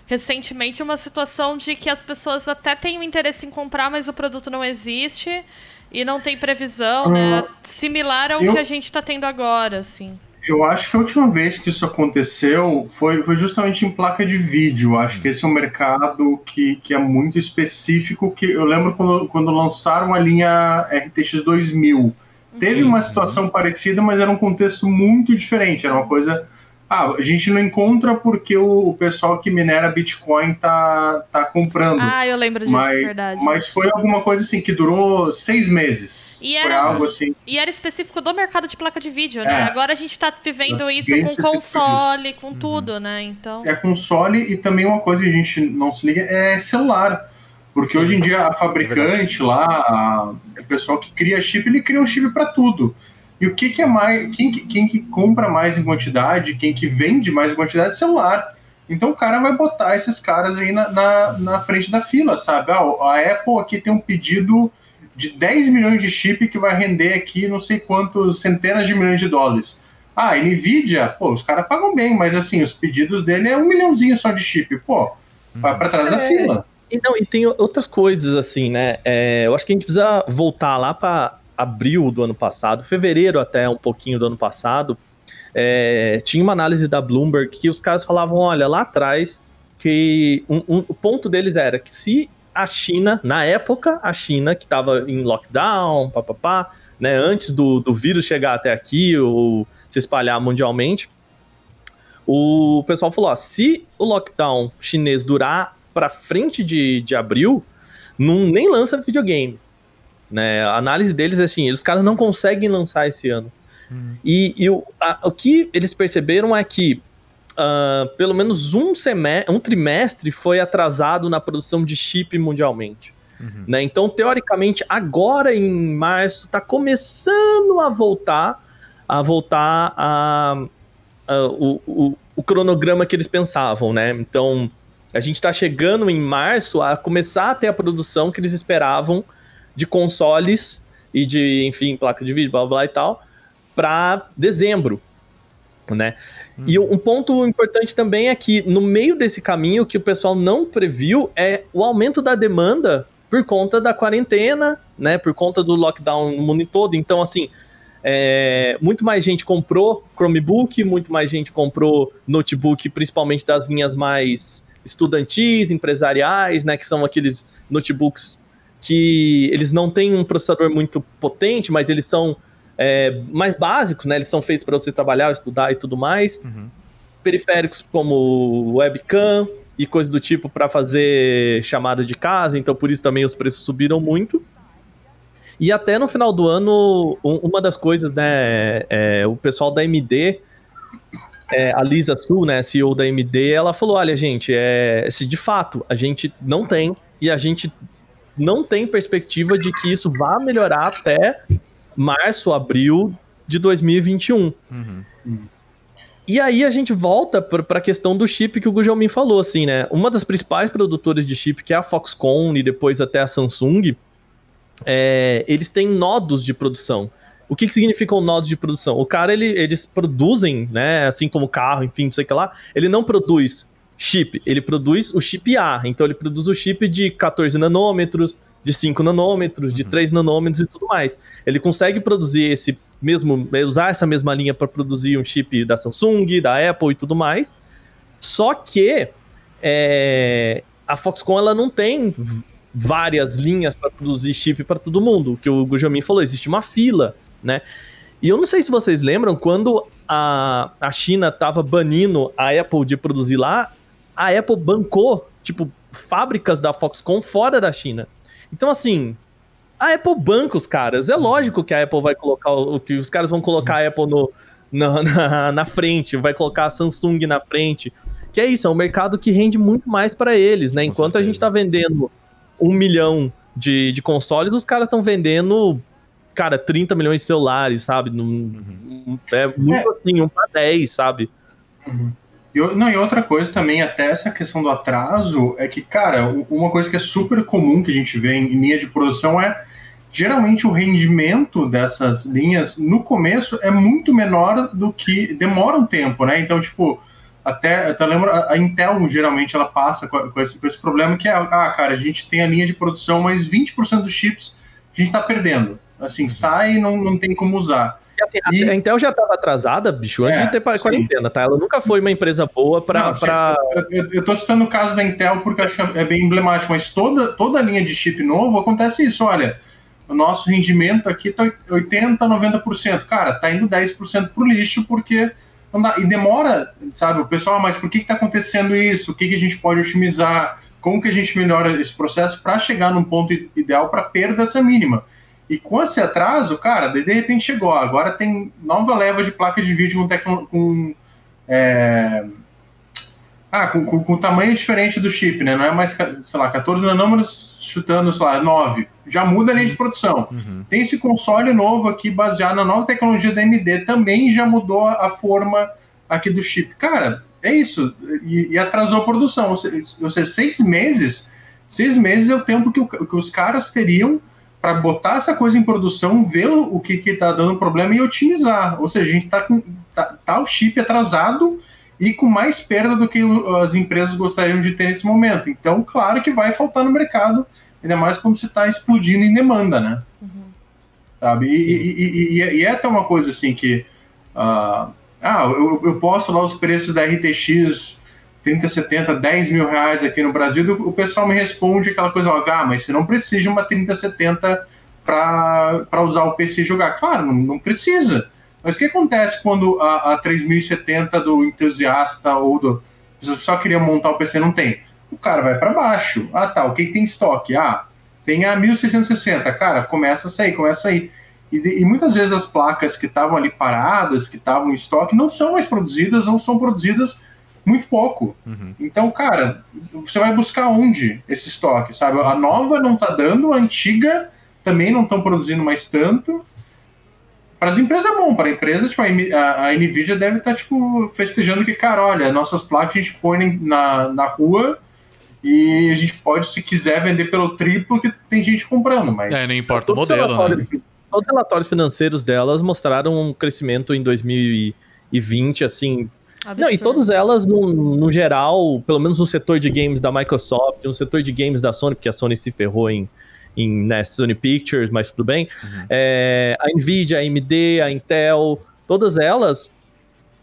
recentemente uma situação de que as pessoas até têm o interesse em comprar, mas o produto não existe e não tem previsão, né? Similar ao eu- que a gente tá tendo agora, assim. Eu acho que a última vez que isso aconteceu foi, foi justamente em placa de vídeo. Acho que esse é um mercado que, que é muito específico. Que eu lembro quando, quando lançaram a linha RTX 2000. Teve uma situação parecida, mas era um contexto muito diferente. Era uma coisa Ah, a gente não encontra porque o, o pessoal que minera Bitcoin tá, tá comprando. Ah, eu lembro disso, mas, verdade. mas foi alguma coisa assim que durou seis meses. E Foi era- algo assim. E era específico do mercado de placa de vídeo, né? É. Agora a gente tá vivendo É, isso com console, com tudo, né? Então. É console e também uma coisa que a gente não se liga é celular. Porque hoje em dia a fabricante lá, a- o pessoal que cria chip, ele cria um chip para tudo. E o que, que é mais. Quem, que- quem que compra mais em quantidade, quem que vende mais em quantidade, celular. Então o cara vai botar esses caras aí na, na, na frente da fila, sabe? Ah, a Apple aqui tem um pedido de 10 milhões de chip que vai render aqui não sei quantos centenas de milhões de dólares. Ah, Nvidia, pô, os caras pagam bem, mas assim, os pedidos dele é um milhãozinho só de chip. Pô, vai pra trás da É. fila. E, não, e tem outras coisas, assim, né? É, eu acho que a gente precisa voltar lá para abril do ano passado, fevereiro até um pouquinho do ano passado. É, tinha uma análise da Bloomberg que os caras falavam: olha, lá atrás, que um- um- o ponto deles era que se a China, na época, a China, que estava em lockdown, papapá, né, antes do, do vírus chegar até aqui ou se espalhar mundialmente, o pessoal falou: ó, se o lockdown chinês durar para frente de, de abril, não, nem lança videogame. Né? A análise deles é assim: os caras não conseguem lançar esse ano. E, e o, a- o que eles perceberam é que ah, pelo menos um, semestre, um trimestre foi atrasado na produção de chip mundialmente. Né? Então, teoricamente, agora em março está começando a voltar a voltar a, a- o, o, o cronograma que eles pensavam, né? Então, a gente está chegando em março a começar a ter a produção que eles esperavam de consoles e de, enfim, placa de vídeo, blá blá e tal, para dezembro, né? E um ponto importante também é que no meio desse caminho que o pessoal não previu é o aumento da demanda por conta da quarentena, né? Por conta do lockdown no mundo todo. Então, assim, é, muito mais gente comprou Chromebook, muito mais gente comprou notebook, principalmente das linhas mais estudantis, empresariais, né? Que são aqueles notebooks que eles não têm um processador muito potente, mas eles são é, mais básicos, né? Eles são feitos para você trabalhar, estudar e tudo mais. Periféricos como webcam e coisa do tipo para fazer chamada de casa, então por isso também os preços subiram muito. E até no final do ano, um- uma das coisas, né, é, o pessoal da MD, é, a Lisa Su, né, CEO da MD, ela falou: olha, gente, é, se de fato a gente não tem e a gente não tem perspectiva de que isso vá melhorar até março, abril de 2021. E aí a gente volta para a questão do chip que o Gujalmin falou, assim, né? Uma das principais produtoras de chip, que é a Foxconn e depois até a Samsung, é, eles têm nodos de produção. O que, que significam nodos de produção? O cara, ele, eles produzem, né? Assim como carro, enfim, não sei o que lá. Ele não produz chip, ele produz o chip A. Então ele produz o chip de 14 nanômetros, de 5 nanômetros, de 3 nanômetros e tudo mais. Ele consegue produzir esse mesmo, usar essa mesma linha para produzir um chip da Samsung, da Apple e tudo mais. Só que é, a Foxconn ela não tem várias linhas para produzir chip para todo mundo. O que o Gujamin falou, existe uma fila, né? E eu não sei se vocês lembram, quando a, a China tava banindo a Apple de produzir lá, a Apple bancou, tipo, fábricas da Foxconn fora da China. Então, assim, a Apple banca os caras. É lógico que a Apple vai colocar, o que os caras vão colocar a Apple no, na, na, na frente, vai colocar a Samsung na frente. Que é isso, é um mercado que rende muito mais para eles, né? Com Enquanto a gente tá vendendo um milhão de, de consoles, os caras estão vendendo, cara, 30 milhões de celulares, sabe? Num- É muito assim, um pra 10, sabe? E, não, e outra coisa também, até essa questão do atraso, é que, cara, uma coisa que é super comum que a gente vê em, linha de produção é geralmente o rendimento dessas linhas no começo é muito menor do que demora um tempo, né? Então, tipo, até, até lembro, a Intel geralmente ela passa com, com esse, com esse problema que é, ah, cara, a gente tem a linha de produção, mas 20% dos chips a gente tá perdendo. Assim, sai e não, não tem como usar. E, assim, a- E- a Intel já tava atrasada, bicho, antes É, de ter sim. quarentena, tá? Ela nunca foi uma empresa boa. Não, pra... Eu, eu- tô citando o caso da Intel porque acho que é bem emblemático, mas toda, toda a linha de chip novo acontece isso. Olha, o nosso rendimento aqui tá 80%, 90%. Cara, tá indo 10% pro lixo porque Não dá. E demora, sabe? O pessoal, "Ah, mas por que está acontecendo isso? O que, que a gente pode otimizar? Como que a gente melhora esse processo para chegar num ponto ideal para perda essa mínima? E com esse atraso, cara, de, de repente chegou. Agora tem nova leva de placas de vídeo com, tecno, com é, ah, com, com, com tamanho diferente do chip, né? Não é mais, sei lá, 14 nanômetros chutando, sei lá, 9. Já muda a linha de produção. Uhum. Tem esse console novo aqui baseado na nova tecnologia da AMD, também já mudou a forma aqui do chip. Cara, é isso. E, e atrasou a produção. Ou seja, seis meses, seis meses é o tempo que, o- que os caras teriam para botar essa coisa em produção, ver o, que, que tá dando problema e otimizar. Ou seja, a gente tá com tá, tá o chip atrasado e com mais perda do que as empresas gostariam de ter nesse momento. Então, claro que vai faltar no mercado, ainda mais quando você está explodindo em demanda, né? Sabe? E, e, e, e- é até uma coisa assim que. ah, ah, eu, eu posto lá os preços da RTX 3070, 10 mil reais aqui no Brasil, o pessoal me responde aquela coisa, ó, ah, mas você não precisa de uma 3070 para usar o PC e jogar. Claro, não, não precisa. Mas o que acontece quando a, a 3070 do entusiasta ou do. só queria montar o PC não tem? O cara vai para baixo. Ah, tá, o que, tem em estoque? Ah, tem a 1660. Cara, começa a sair, começa a sair. E, e muitas vezes as placas que estavam ali paradas, que estavam em estoque, não são mais produzidas ou são produzidas muito pouco. Uhum. Então, cara, você vai buscar onde esse estoque, sabe? A nova não tá dando, a antiga também não estão produzindo mais tanto. Para as empresas é bom, para a empresa, tipo, a, Nvidia deve estar, tipo, festejando que, cara, olha, nossas placas a gente põe na, na rua e a gente pode, se quiser, vender pelo triplo, que tem gente comprando, mas... É, não importa o modelo, né? Todos os relatórios financeiros delas mostraram um crescimento em 2020, assim. Não, e Absurdo. todas elas, no, no geral, pelo menos no setor de games da Microsoft, no setor de games da Sony, porque a Sony se ferrou em, em né, Sony Pictures, mas tudo bem. É, a Nvidia, a AMD, a Intel, todas elas,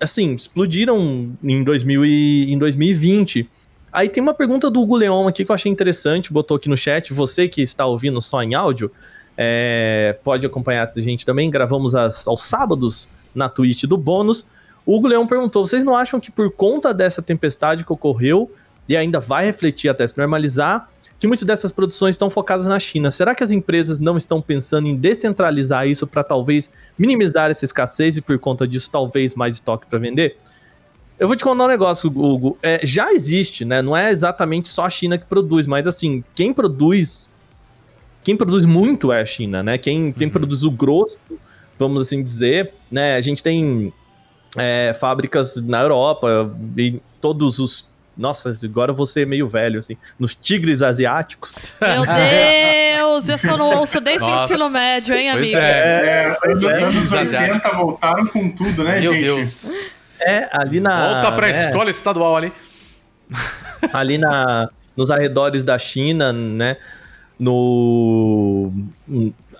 assim, explodiram em, 2000 e, em 2020. Aí tem uma pergunta do Hugo Leon aqui que eu achei interessante, botou aqui no chat. Você que está ouvindo só em áudio, é, pode acompanhar a gente também. Gravamos as- aos sábados na Twitch do bônus. Hugo Leão perguntou: vocês não acham que por conta dessa tempestade que ocorreu e ainda vai refletir até se normalizar, que muitas dessas produções estão focadas na China? Será que as empresas não estão pensando em descentralizar isso para talvez minimizar essa escassez e por conta disso talvez mais estoque para vender? Eu vou te contar um negócio, Hugo. É, já existe, né? Não é exatamente só a China que produz, mas assim, quem produz. Quem produz muito é a China, né? Quem, quem produz o grosso, vamos assim dizer, né? A gente tem é, fábricas na Europa e todos os. Nossa, agora eu vou ser meio velho, assim. Nos tigres asiáticos. Meu *laughs* Deus, eu não ouço desde o ensino médio, hein, Pois amigo? é. É, anos, É, anos asiático. 80 voltaram com tudo, né, Meu gente? Deus. É, ali na. Volta pra né? escola estadual ali. ali na, nos arredores da China, né? No.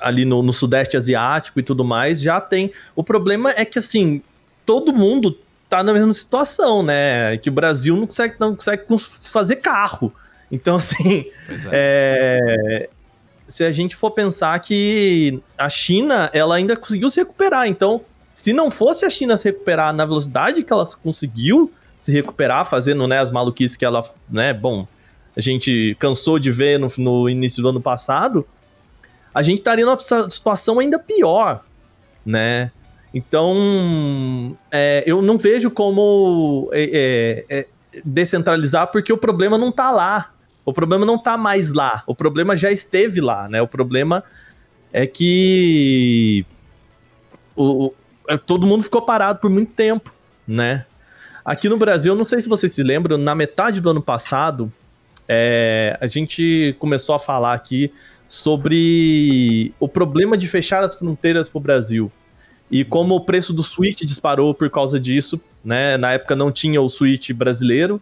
Ali no, no Sudeste Asiático e tudo mais, já tem. O problema é que, assim, todo mundo tá na mesma situação, né? Que o Brasil não consegue, não consegue cons- fazer carro. Então, *laughs* assim, é. é, se a gente for pensar que a China, ela ainda conseguiu se recuperar. Então, se não fosse a China se recuperar na velocidade que ela conseguiu se recuperar, fazendo né, as maluquices que ela, né, bom, a gente cansou de ver no, no início do ano passado, a gente estaria numa situação ainda pior, né? Então, é, eu não vejo como é, é, é, descentralizar, porque o problema não tá lá. O problema não tá mais lá. O problema já esteve lá, né? O problema é que o, o- é, todo mundo ficou parado por muito tempo, né? Aqui no Brasil, não sei se vocês se lembram, na metade do ano passado, é, a gente começou a falar aqui sobre o problema de fechar as fronteiras para o Brasil. E como o preço do Switch disparou por causa disso, né? Na época não tinha o Switch brasileiro.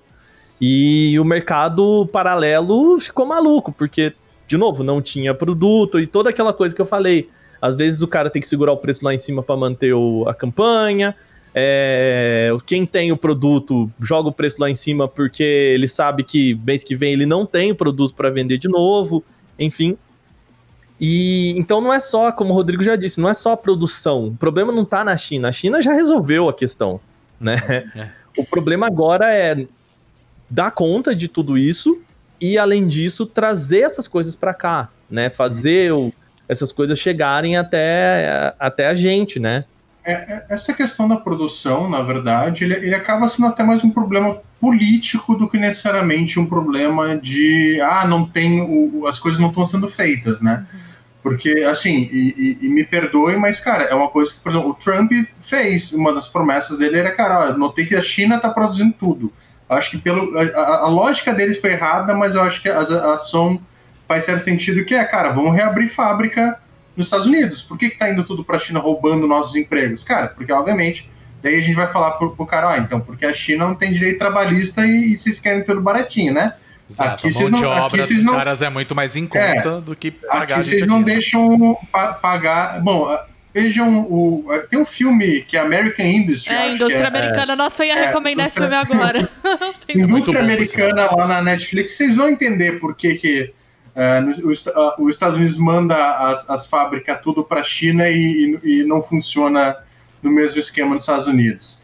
E o mercado paralelo ficou maluco, porque, de novo, não tinha produto e toda aquela coisa que eu falei. Às vezes o cara tem que segurar o preço lá em cima para manter o- a campanha. É, quem tem o produto joga o preço lá em cima porque ele sabe que mês que vem ele não tem produto para vender de novo. Enfim. E então não é só, como o Rodrigo já disse, não é só a produção. O problema não tá na China. A China já resolveu a questão. né? É. *laughs* O problema agora é dar conta de tudo isso e, além disso, trazer essas coisas para cá, né? Fazer o- essas coisas chegarem até, até a gente, né? É, é, essa questão da produção, na verdade, ele, ele acaba sendo até mais um problema político do que necessariamente um problema de ah, não tem o, o- as coisas não estão sendo feitas, né? Porque, assim, e, e- e me perdoe, mas, cara, é uma coisa que, por exemplo, o Trump fez, uma das promessas dele era, cara, ó, notei que a China tá produzindo tudo. Acho que pelo, a, a- a lógica deles foi errada, mas eu acho que a, a ação faz certo sentido que é, cara, vamos reabrir fábrica nos Estados Unidos. Por que, tá indo tudo pra China roubando nossos empregos? Cara, porque obviamente, daí a gente vai falar pro, pro cara, ó, então, porque a China não tem direito trabalhista e, e vocês querem tudo baratinho, né? Exato, Aqui a vocês mão de não- aqui obra dos não- caras é muito mais em conta do que pagar Aqui vocês de não deixam pa- pagar. Bom, vejam o. Tem um filme que é American Industry. É, acho indústria que é, americana. Nossa, eu ia É, recomendar esse filme agora. *laughs* *laughs* Indústria americana lá na Netflix, vocês vão entender por que, que nos- os, ah, os Estados Unidos manda as, as fábricas tudo para a China e, e- e não funciona no mesmo esquema nos Estados Unidos.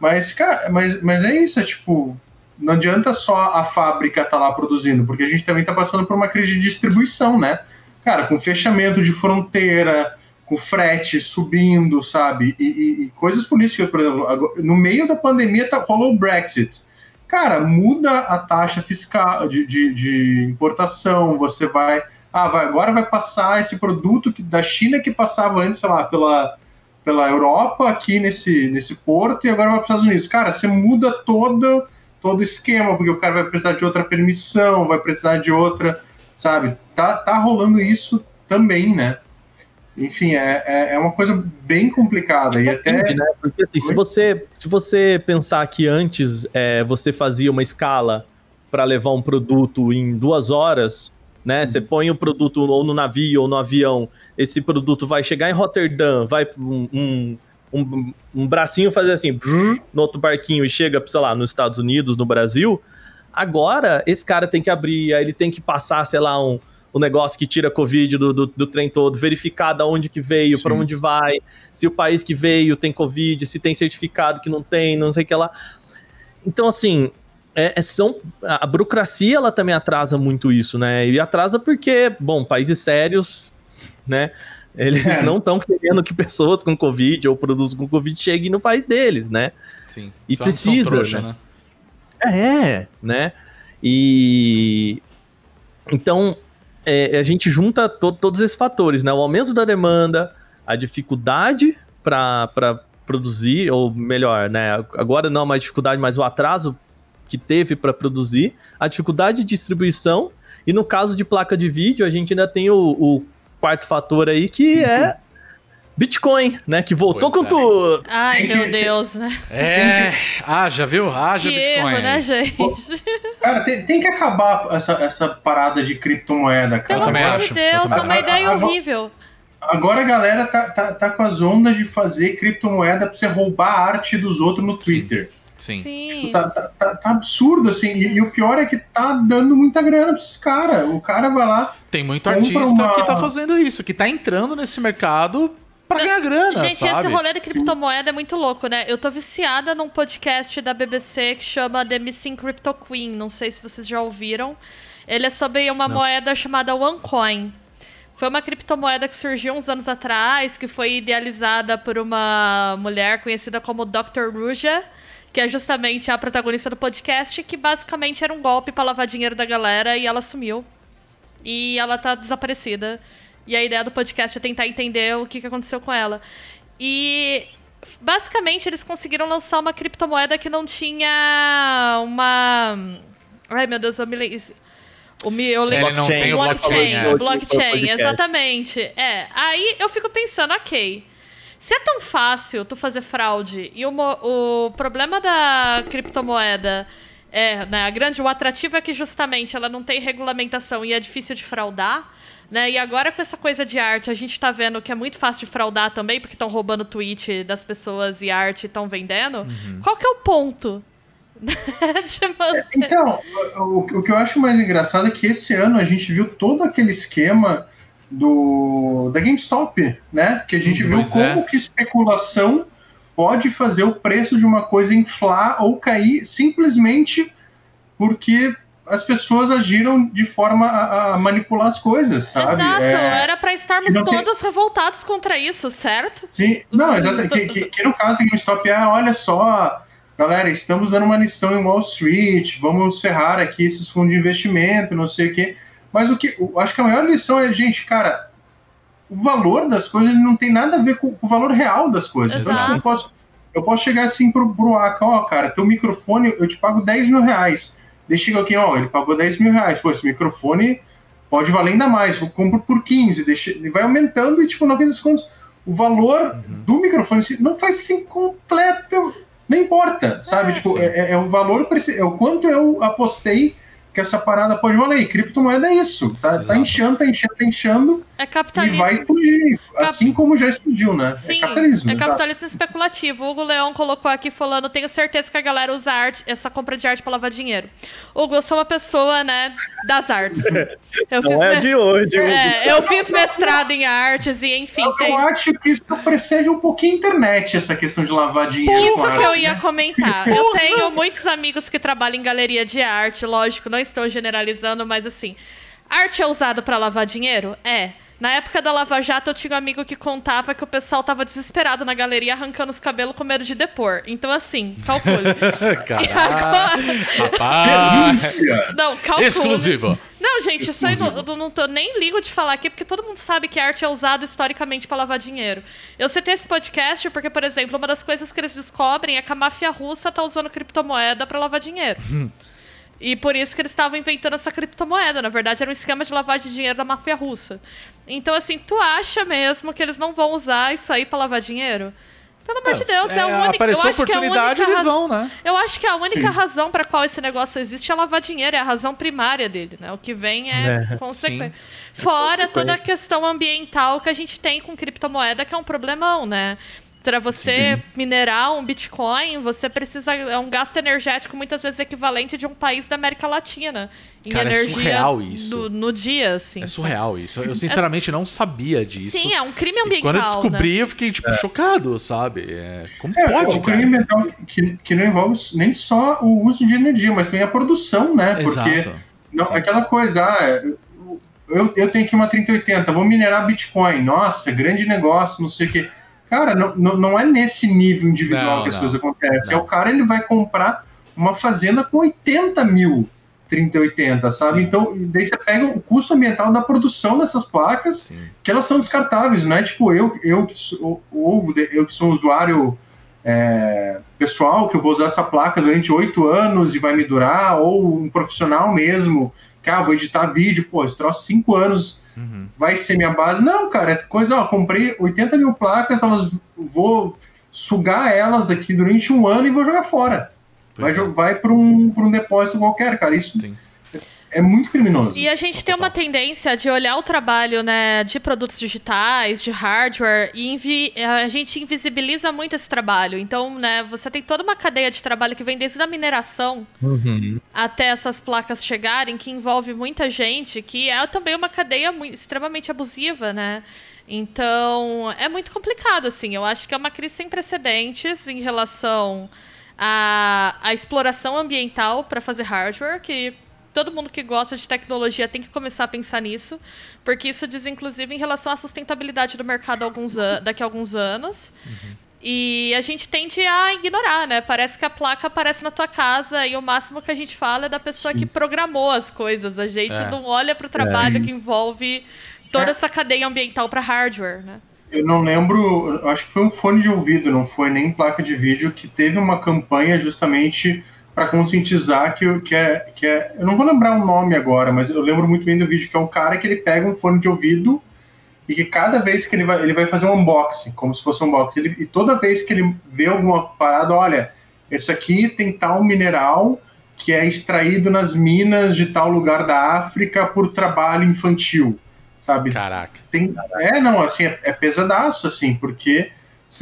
Mas, cara, mas, mas é isso, é tipo, não adianta só a fábrica estar lá produzindo, porque a gente também está passando por uma crise de distribuição, né? Cara, com fechamento de fronteira, com frete subindo, sabe? E, e- e coisas políticas, por exemplo, no meio da pandemia tá, rolou o Brexit. Cara, muda a taxa fiscal de, de, de importação, você vai. Ah, vai, agora vai passar esse produto que, da China que passava antes, sei lá, pela, pela Europa, aqui nesse, nesse porto, e agora vai para os Estados Unidos. Cara, você muda todo todo o esquema, porque o cara vai precisar de outra permissão, vai precisar de outra, sabe? Tá, tá rolando isso também, né? Enfim, é, é, é uma coisa bem complicada. E até. Depende, né? Porque assim, se você, se você pensar que antes é, você fazia uma escala para levar um produto em duas horas, né? Você põe o produto ou no navio ou no avião, esse produto vai chegar em Rotterdam, vai um, um, um, um bracinho fazer assim, no outro barquinho e chega, sei lá, nos Estados Unidos, no Brasil. Agora, esse cara tem que abrir, aí ele tem que passar, sei lá, um, um negócio que tira Covid do, do, do trem todo, verificar da onde que veio, para onde vai, se o país que veio tem Covid, se tem certificado que não tem, não sei o que lá. Então, assim, é, é- são, a burocracia ela também atrasa muito isso, né? E atrasa porque, bom, países sérios, né? Eles É. não estão querendo que pessoas com Covid ou produtos com Covid cheguem no país deles, né? Sim. E Só precisa, trouxa, né? né? É, né? E então é, a gente junta to- todos esses fatores, né? O aumento da demanda, a dificuldade para produzir, ou melhor, né? Agora não é mais dificuldade, mas o atraso que teve para produzir, a dificuldade de distribuição, e no caso de placa de vídeo, a gente ainda tem o, o quarto fator aí que é Bitcoin, né? Que voltou Pois com é. tudo. Ai, meu *laughs* Deus, né? É. Ah, já viu? Haja Que Bitcoin. erro, né, gente? Cara, tem, tem que acabar essa, essa parada de criptomoeda, cara. Pelo também amor acho, de eu Deus, é uma ideia Agora- horrível. Agora a galera tá, tá, tá com as ondas de fazer criptomoeda pra você roubar a arte dos outros no Twitter. Sim. Sim. Tá, tá, tá- tá absurdo, assim. E, e o pior é que tá dando muita grana pra esses caras. O cara vai lá. Tem muito artista uma- que tá fazendo isso, que tá entrando nesse mercado pra ganhar grana, Gente, sabe? esse rolê da criptomoeda é muito louco, né? Eu tô viciada num podcast da BBC que chama The Missing Crypto Queen. Não sei se vocês já ouviram. Ele é sobre uma moeda chamada OneCoin. Foi uma criptomoeda que surgiu uns anos atrás, que foi idealizada por uma mulher conhecida como Dr. Ruja, que é justamente a protagonista do podcast, que basicamente era um golpe pra lavar dinheiro da galera e ela sumiu. E ela tá desaparecida. E a ideia do podcast é tentar entender o que, que aconteceu com ela. E basicamente eles conseguiram lançar uma criptomoeda que não tinha uma. Ai meu Deus, eu me lembro. O me, eu lembro. Ele não tem o blockchain, blockchain. é. blockchain, Podcast. exatamente. É, aí eu fico pensando, ok. Se é tão fácil tu fazer fraude e o, o problema da criptomoeda é, né, a grande, o atrativo é que justamente ela não tem regulamentação e é difícil de fraudar, né? E agora com essa coisa de arte, a gente tá vendo que é muito fácil de fraudar também, porque estão roubando tweet das pessoas e arte estão vendendo. Uhum. Qual que é o ponto? *laughs* Então, o, o que eu acho mais engraçado é que esse ano a gente viu todo aquele esquema do da GameStop, né? Que a gente viu Pois como é. que especulação pode fazer o preço de uma coisa inflar ou cair simplesmente porque as pessoas agiram de forma a, a manipular as coisas, sabe? Exato, É, era pra estarmos não tem- todos revoltados contra isso, certo? Sim, não, exatamente. Que, que, que no caso da GameStop, ah, olha só, galera, estamos dando uma lição em Wall Street, vamos ferrar aqui esses fundos de investimento, não sei o quê. Mas o que eu acho que a maior lição é, gente, cara, o valor das coisas não tem nada a ver com, com o valor real das coisas. Então, tipo, eu, Exato. posso, eu posso chegar assim pro, pro Aka, ó, cara, teu microfone eu te pago 10 mil reais. Daí chega aqui, ó, ele pagou 10 mil reais. Pô, esse microfone pode valer ainda mais, eu compro por 15, deixa, ele vai aumentando e, tipo, fim das contas, o valor do microfone não faz sim completo, não importa, sabe? É, tipo, sim. é, é o valor, é o quanto eu apostei que essa parada pode valer. E criptomoeda é isso, tá, tá inchando, tá inchando, tá inchando É e capitalismo. vai explodir, assim como já explodiu, né? Sim, é capitalismo. é exato. capitalismo especulativo. O Hugo Leão colocou aqui falando: tenho certeza que a galera usa arte, essa compra de arte pra lavar dinheiro. Hugo, eu sou uma pessoa, né, das artes. *laughs* Eu Não é me- de hoje. É, eu fiz mestrado em artes e, enfim, Eu, tem. eu acho que isso precede um pouquinho a internet, essa questão de lavar dinheiro. Isso com que eu arte, ia né? comentar. Eu tenho muitos amigos que trabalham em galeria de arte, lógico, não estou generalizando, mas assim, arte é usado pra lavar dinheiro? É. Na época da Lava Jato, eu tinha um amigo que contava que o pessoal tava desesperado na galeria, arrancando os cabelos com medo de depor. Então, assim, calcule. *laughs* Caraca. Rapaz. Denúncia. Não, calcule. Exclusivo. Não, gente, isso aí não, eu não tô, nem ligo de falar aqui, porque todo mundo sabe que arte é usada historicamente pra lavar dinheiro. Eu citei esse podcast porque, por exemplo, uma das coisas que eles descobrem é que a máfia russa tá usando criptomoeda pra lavar dinheiro. E por isso que eles estavam inventando essa criptomoeda. Na verdade, era um esquema de lavagem de dinheiro da máfia russa. Então, assim, tu acha mesmo que eles não vão usar isso aí pra lavar dinheiro? Pelo amor de Deus, é, a única. Apareceu eu acho que é a oportunidade, única eles vão, né? eu acho que a única Sim. razão para qual esse negócio existe é lavar dinheiro, é a razão primária dele, né? O que vem é, É, consequência. Fora toda a questão ambiental que a gente tem com criptomoeda, que é um problemão, né? Para você minerar um Bitcoin, você precisa. É um gasto energético muitas vezes equivalente de um país da América Latina. Em Cara, é energia surreal isso. do- no dia, assim. É surreal isso. Eu sinceramente não sabia disso. Sim, é um crime E ambiental. quando eu descobri, né? eu fiquei, tipo, chocado, sabe? É, como É, pode, o crime cara? ambiental que, que não envolve nem só o uso de energia, mas também a produção, né? Porque Exato. não, Sim. aquela coisa, ah, eu, eu tenho aqui uma 3080, vou minerar Bitcoin, nossa, grande negócio, não sei o quê. Cara, não, não, é nesse nível individual Não, que as não. coisas acontecem. É o cara, ele vai comprar uma fazenda com 80 mil 3080, sabe? Sim. Então, daí você pega o custo ambiental da produção dessas placas, Sim. que elas são descartáveis, não é tipo eu, eu, que, sou, ou eu que sou usuário é, pessoal, que eu vou usar essa placa durante oito anos e vai me durar, ou um profissional mesmo, ah, vou editar vídeo, pô, esse troço cinco anos Uhum. vai ser minha base. Não, cara, é coisa, ó, comprei 80 mil placas, elas vou sugar elas aqui durante um ano e vou jogar fora. Vai, Pois é. jo- vai para um, pra um depósito qualquer, cara. Isso Sim. É muito criminoso. E a gente tem uma tendência de olhar o trabalho né, de produtos digitais, de hardware, e a gente invisibiliza muito esse trabalho. Então, né, você tem toda uma cadeia de trabalho que vem desde a mineração Uhum. até essas placas chegarem, que envolve muita gente, que é também uma cadeia mui- extremamente abusiva, né? Então, é muito complicado, assim. Eu acho que é uma crise sem precedentes em relação à, à exploração ambiental para fazer hardware, que todo mundo que gosta de tecnologia tem que começar a pensar nisso, porque isso diz, inclusive, em relação à sustentabilidade do mercado alguns daqui a alguns anos. E a gente tende a ignorar, né? Parece que a placa aparece na tua casa e o máximo que a gente fala é da pessoa que programou as coisas. A gente É. não olha para o trabalho que envolve toda essa cadeia ambiental para hardware, né? Eu não lembro, acho que foi um fone de ouvido, não foi nem placa de vídeo, que teve uma campanha justamente para conscientizar que, que, é, que é. Eu não vou lembrar o nome agora, mas eu lembro muito bem do vídeo, que é um cara que ele pega um fone de ouvido e que cada vez que ele vai, ele vai fazer um unboxing, como se fosse um unboxing, ele, e toda vez que ele vê alguma parada, olha, isso aqui tem tal mineral que é extraído nas minas de tal lugar da África por trabalho infantil, sabe? Caraca. tem é não assim é, é pesadaço assim porque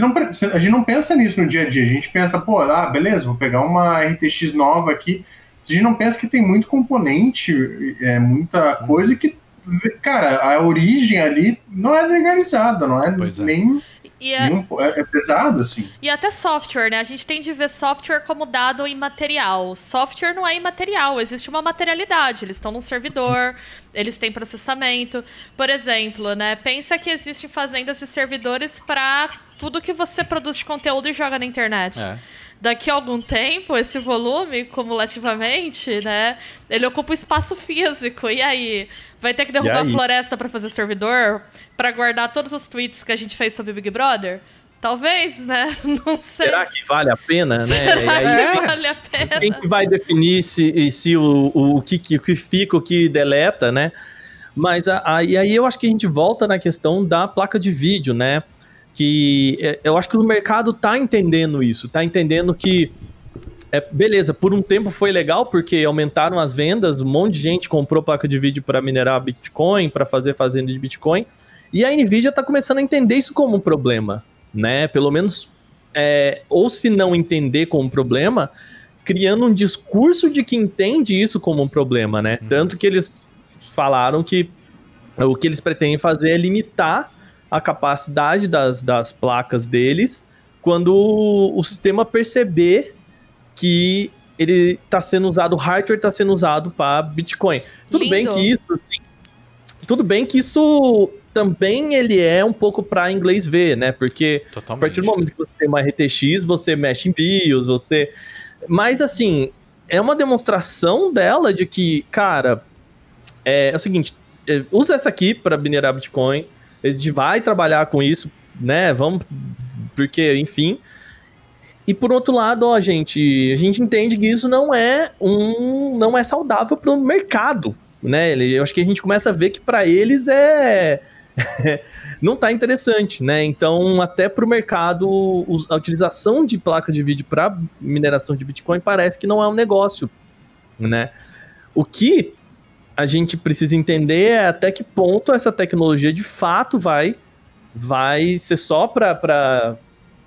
não, a gente não pensa nisso no dia a dia a gente pensa pô ah beleza vou pegar uma RTX nova aqui a gente não pensa que tem muito componente é muita coisa que cara a origem ali não é legalizada não é Pois é. nem E é, é, é pesado, assim. e até software, né? A gente tem de ver software como dado imaterial. Software não é imaterial, existe uma materialidade. Eles estão num servidor, eles têm processamento. Por exemplo, né? Pensa que existem fazendas de servidores para tudo que você produz de conteúdo e joga na internet. É. Daqui a algum tempo, esse volume, cumulativamente, né? Ele ocupa espaço físico. E aí? Vai ter que derrubar a floresta para fazer servidor? Para guardar todos os tweets que a gente fez sobre Big Brother? Talvez, né? *laughs* Não sei. Será que vale a pena, né? E aí, Será que vale a Quem pena? que vai definir se, se o, o, o que, que, o que fica, o que deleta, né? Mas a, a- e aí eu acho que a gente volta na questão da placa de vídeo, né? Que é, eu acho que o mercado tá entendendo isso, tá entendendo que é, beleza, por um tempo foi legal porque aumentaram as vendas, um monte de gente comprou placa de vídeo para minerar Bitcoin, para fazer fazenda de Bitcoin, e a Nvidia tá começando a entender isso como um problema, né? Pelo menos, é, ou se não entender como um problema, criando um discurso de que entende isso como um problema, né? Tanto que eles falaram que o que eles pretendem fazer é limitar a capacidade das, das placas deles quando o, o sistema perceber que ele está sendo usado, o hardware está sendo usado para Bitcoin. Tudo bem Lindo. que isso, assim, tudo bem que isso também ele é um pouco para inglês ver, né? Porque a Totalmente. partir do momento que você tem uma RTX, você mexe em BIOS, você. Mas assim, é uma demonstração dela de que, cara, é, é o seguinte: é, usa essa aqui para minerar Bitcoin, a gente vai trabalhar com isso, né? Vamos. Porque, enfim. E por outro lado, ó, gente, a gente entende que isso não é um. não é saudável para o mercado. Né? Eu acho que a gente começa a ver que para eles é *laughs* não tá interessante, né? Então, até para o mercado, a utilização de placa de vídeo para mineração de Bitcoin parece que não é um negócio, né? O que a gente precisa entender é até que ponto essa tecnologia de fato vai vai ser só para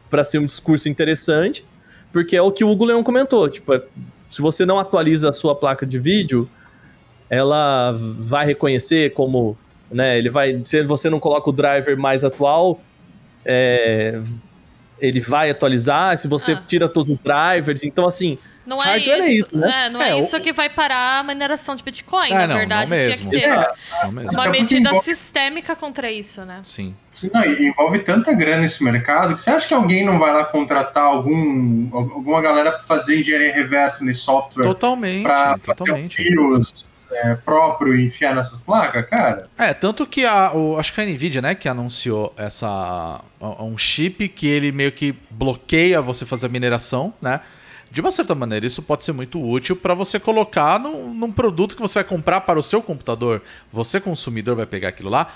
para ser um discurso interessante, porque é o que o Hugo Leão comentou, tipo, é, se você não atualiza a sua placa de vídeo, ela vai reconhecer como, né, ele vai, se você não coloca o driver mais atual, é, ele vai atualizar, se você Ah. tira todos os drivers, então assim, Não é Hardware é isso, isso, né? é, não é, É, o- isso que vai parar a mineração de Bitcoin. É, Na não, verdade, não tinha que ter É, uma medida envolve- sistêmica contra isso, né? Sim. Sim, não, envolve tanta grana nesse mercado que você acha que alguém não vai lá contratar algum, alguma galera para fazer engenharia reversa nesse software Totalmente. para fazer um totalmente. vírus é, próprio e enfiar nessas placas, cara? É, tanto que a, o, acho que foi a Nvidia, né, que anunciou essa um chip que ele meio que bloqueia você fazer a mineração, né? De uma certa maneira, isso pode ser muito útil para você colocar num, num produto que você vai comprar para o seu computador. Você, consumidor, vai pegar aquilo lá.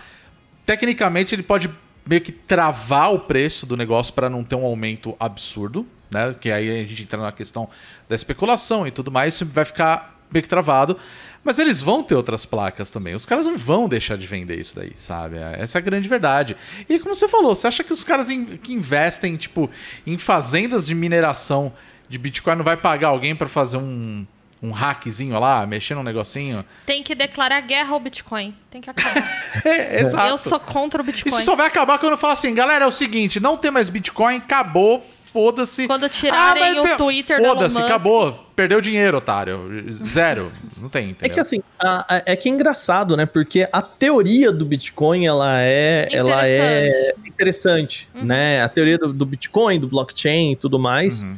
Tecnicamente, ele pode meio que travar o preço do negócio para não ter um aumento absurdo, né? Que aí a gente entra na questão da especulação e tudo mais, isso vai ficar meio que travado. Mas eles vão ter outras placas também. Os caras não vão deixar de vender isso daí, sabe? Essa é a grande verdade. E como você falou, você acha que os caras in- que investem, tipo, em fazendas de mineração de Bitcoin não vai pagar alguém para fazer um, um hackzinho lá, mexer num negocinho? Tem que declarar guerra ao Bitcoin. Tem que acabar. *laughs* É, exato. Eu sou contra o Bitcoin. Isso só vai acabar quando eu falar assim, galera, é o seguinte, não tem mais Bitcoin, acabou, foda-se. Quando tirarem mas o tem- Twitter do Elon Foda-se, Musk. acabou. Perdeu dinheiro, otário. Zero. Não tem, entendeu? É que assim, a- a- é que é engraçado, né? Porque a teoria do Bitcoin, ela é, ela é interessante, né? A teoria do, do Bitcoin, do blockchain e tudo mais. Uhum.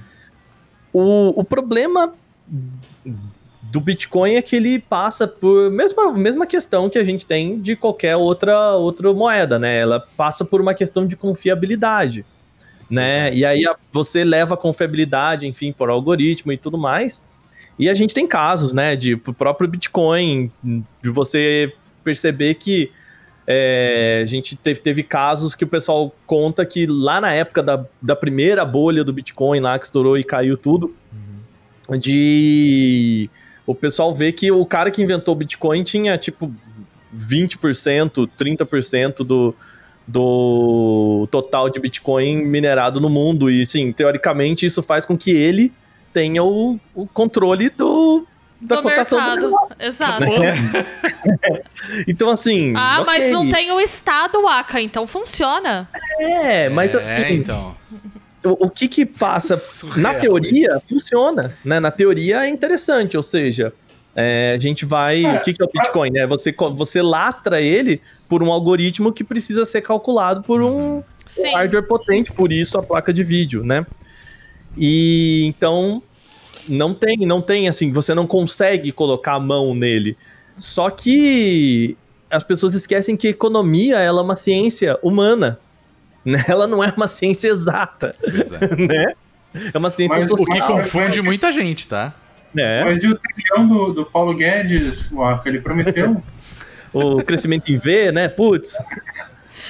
O, o problema do Bitcoin é que ele passa por mesma, mesma questão que a gente tem de qualquer outra, outra moeda, né? Ela passa por uma questão de confiabilidade, né? E aí a- você leva a confiabilidade, enfim, por algoritmo e tudo mais. E a gente tem casos, né, de pro próprio Bitcoin, de você perceber que é, a gente teve, teve casos que o pessoal conta que lá na época da, da primeira bolha do Bitcoin, lá que estourou e caiu tudo, de o pessoal vê que o cara que inventou o Bitcoin tinha tipo 20%, 30% do, do total de Bitcoin minerado no mundo. E sim, teoricamente isso faz com que ele tenha o, o controle do, da do cotação do mercado. Exato. *laughs* Então, assim. Ah, ok. mas não tem o Estado, Aka, então funciona. É, mas É, assim, então. o, o que que passa? Surreal Na teoria, isso. funciona, né? Na teoria é interessante, ou seja, é, a gente vai. Cara, o que, que é o Bitcoin, né? Você, você lastra ele por um algoritmo que precisa ser calculado por um, um Sim. hardware potente, por isso a placa de vídeo, né? E então não tem, não tem assim, você não consegue colocar a mão nele. Só que as pessoas esquecem que economia ela é uma ciência humana. Né? *laughs* Ela não é uma ciência exata, Pois é. *laughs* né? É uma ciência Mas O social. que Ah, confunde mas- muita gente, tá? né? Mas e o trilhão do, do Paulo Guedes, Waka, ele prometeu? *laughs* O crescimento em V, né? Putz.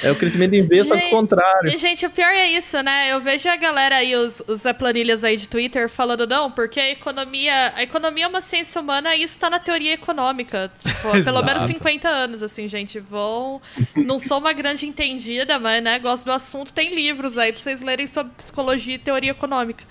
É o crescimento em V, só que o Gente, contrário. E, gente, o pior é isso, né? Eu vejo a galera aí, os, os Zé Planilhas aí de Twitter, falando, não, porque a economia. A economia é uma ciência humana e isso tá na teoria econômica. Tipo, há pelo menos Exato. 50 anos, assim, gente. Vão. Não sou uma grande entendida, mas, né, gosto do assunto. Tem livros aí pra vocês lerem sobre psicologia e teoria econômica.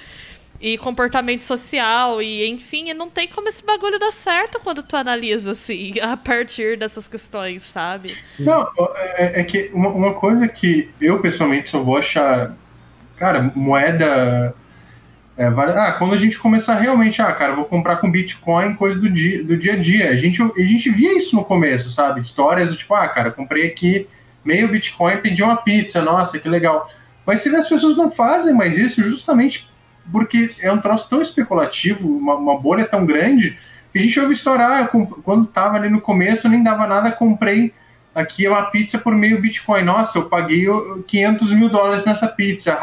E comportamento social, e enfim, e não tem como esse bagulho dar certo quando tu analisa, assim, *laughs* a partir dessas questões, sabe? Não, é, é que uma, uma coisa que eu pessoalmente só vou achar. Cara, moeda. é, vale- ah, quando a gente começar realmente, ah, cara, eu vou comprar com Bitcoin coisa do dia, do dia a dia. A gente, a gente via isso no começo, sabe? Histórias do tipo, ah, cara, comprei aqui meio Bitcoin e pedi uma pizza, nossa, que legal. Mas se as pessoas não fazem mais isso, justamente porque é um troço tão especulativo, uma, uma bolha tão grande, que a gente ouve comp- quando tava ali no começo, eu nem dava nada, comprei aqui uma pizza por meio Bitcoin. Nossa, eu paguei uh, 500 mil dólares nessa pizza.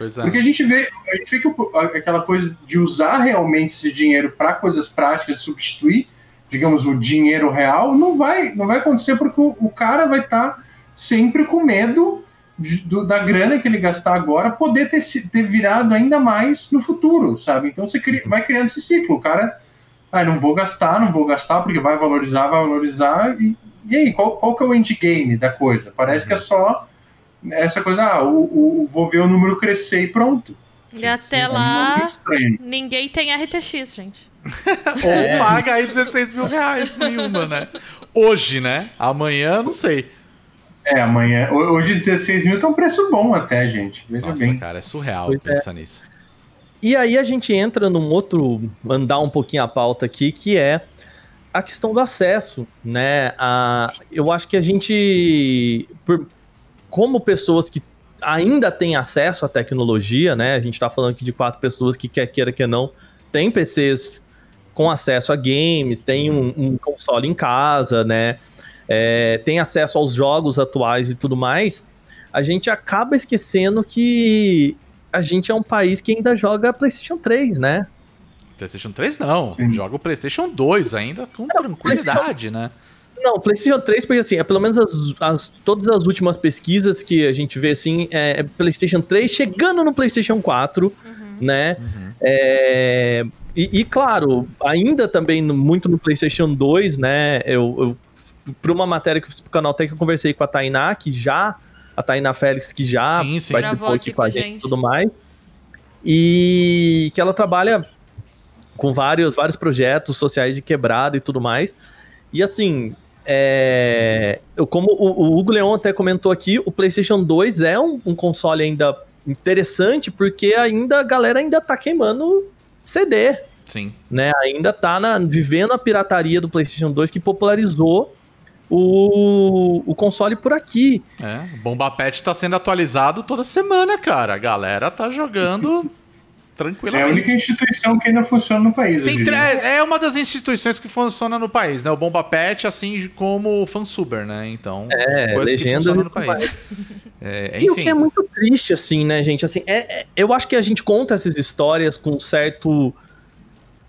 É. Porque a gente vê, a gente vê que aquela coisa de usar realmente esse dinheiro para coisas práticas, substituir, digamos, o dinheiro real, não vai, não vai acontecer porque o, o cara vai estar sempre com medo do- da grana que ele gastar agora poder ter, se- ter virado ainda mais no futuro, sabe? Então você cria- vai criando esse ciclo. O cara, ah, não vou gastar, não vou gastar porque vai valorizar, vai valorizar. E, e aí, qual, qual que é o endgame da coisa? Parece que é só essa coisa, ah, o, o- vou ver o número crescer e pronto. E até É lá, ninguém tem RTX, gente. *laughs* Ou paga aí 16 mil reais nenhuma, né? Hoje, né? Amanhã, não sei. É, amanhã. ho- Hoje 16 mil tá um preço bom até, gente. Veja Nossa, bem. cara, é surreal Pois é. pensar nisso. E aí a gente entra num outro andar um pouquinho a pauta aqui, que é a questão do acesso, né? A, eu acho que a gente, por- como pessoas que ainda têm acesso à tecnologia, né? A gente tá falando aqui de quatro pessoas que quer queira que não, tem PCs com acesso a games, tem um, um console em casa, né? É, tem acesso aos jogos atuais e tudo mais. A gente acaba esquecendo que a gente é um país que ainda joga PlayStation 3, né? PlayStation 3 não. Sim. Joga o PlayStation 2 ainda com tranquilidade, né? Não, PlayStation 3, porque assim, é pelo menos as, as- todas as últimas pesquisas que a gente vê assim, é, é PlayStation 3 chegando no PlayStation 4, né? É, e, e, claro, ainda também no- muito no PlayStation 2, né? Eu, eu para uma matéria que eu fiz pro canal Tech, eu conversei com a Tainá, que já, a Tainá Félix, que já Sim, sim. participou aqui com a gente e tudo mais. E que ela trabalha com vários, vários projetos sociais de quebrada e tudo mais. E assim, é, eu, como o, o Hugo Leon até comentou aqui, o PlayStation 2 é um, um console ainda interessante, porque ainda a galera ainda tá queimando CD, Sim. né? Ainda tá na- vivendo a pirataria do PlayStation 2 que popularizou o, o console por aqui. É, o Bomba Pet tá sendo atualizado toda semana, cara. A galera tá jogando *laughs* É a tranquilamente. única instituição que ainda funciona no país. Tem tre- é uma das instituições que funciona no país, né? O Bomba Pet, assim como o Fansuber, né? Então, É, legendas e no país. É, E o que é muito triste, assim, né, gente? Assim, é, é- eu acho que a gente conta essas histórias com certo.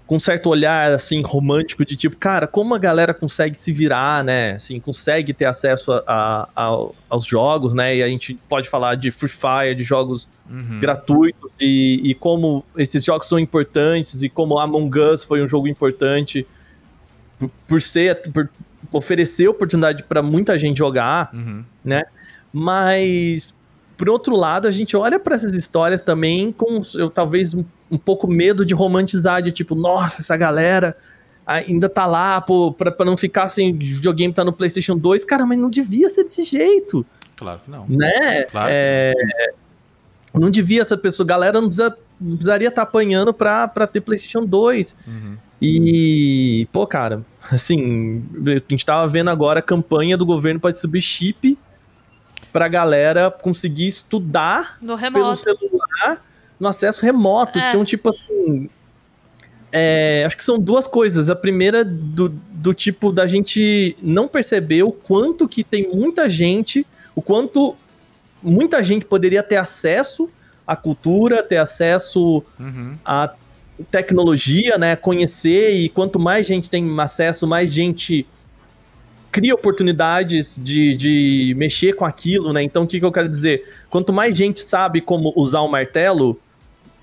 Com certo olhar, assim, romântico, de tipo, cara, como a galera consegue se virar, né? Assim, consegue ter acesso a, a- a- aos jogos, né? E a gente pode falar de Free Fire, de jogos uhum. gratuitos, e, e como esses jogos são importantes, e como Among Us foi um jogo importante por, por ser. por oferecer oportunidade para muita gente jogar Uhum. mas por outro lado a gente olha para essas histórias também com eu talvez um, um pouco medo de romantizar de tipo nossa essa galera ainda tá lá, pô, pra, pra não ficar sem videogame tá no PlayStation 2. Cara, mas não devia ser desse jeito, Claro que não. né? Claro. É, não devia essa pessoa, galera não, precisa, não precisaria estar apanhando pra, pra ter PlayStation 2. Uhum. E, pô, cara, assim, a gente tava vendo agora a campanha do governo para distribuir chip pra galera conseguir estudar No pelo celular no acesso remoto. É. Tinha um tipo assim. é, acho que são duas coisas. A primeira, do, do tipo da gente não perceber o quanto que tem muita gente, o quanto muita gente poderia ter acesso à cultura, ter acesso Uhum. a tecnologia, né? Conhecer e quanto mais gente tem acesso, mais gente cria oportunidades de, de mexer com aquilo, né? Então, o que, que eu quero dizer? Quanto mais gente sabe como usar o martelo,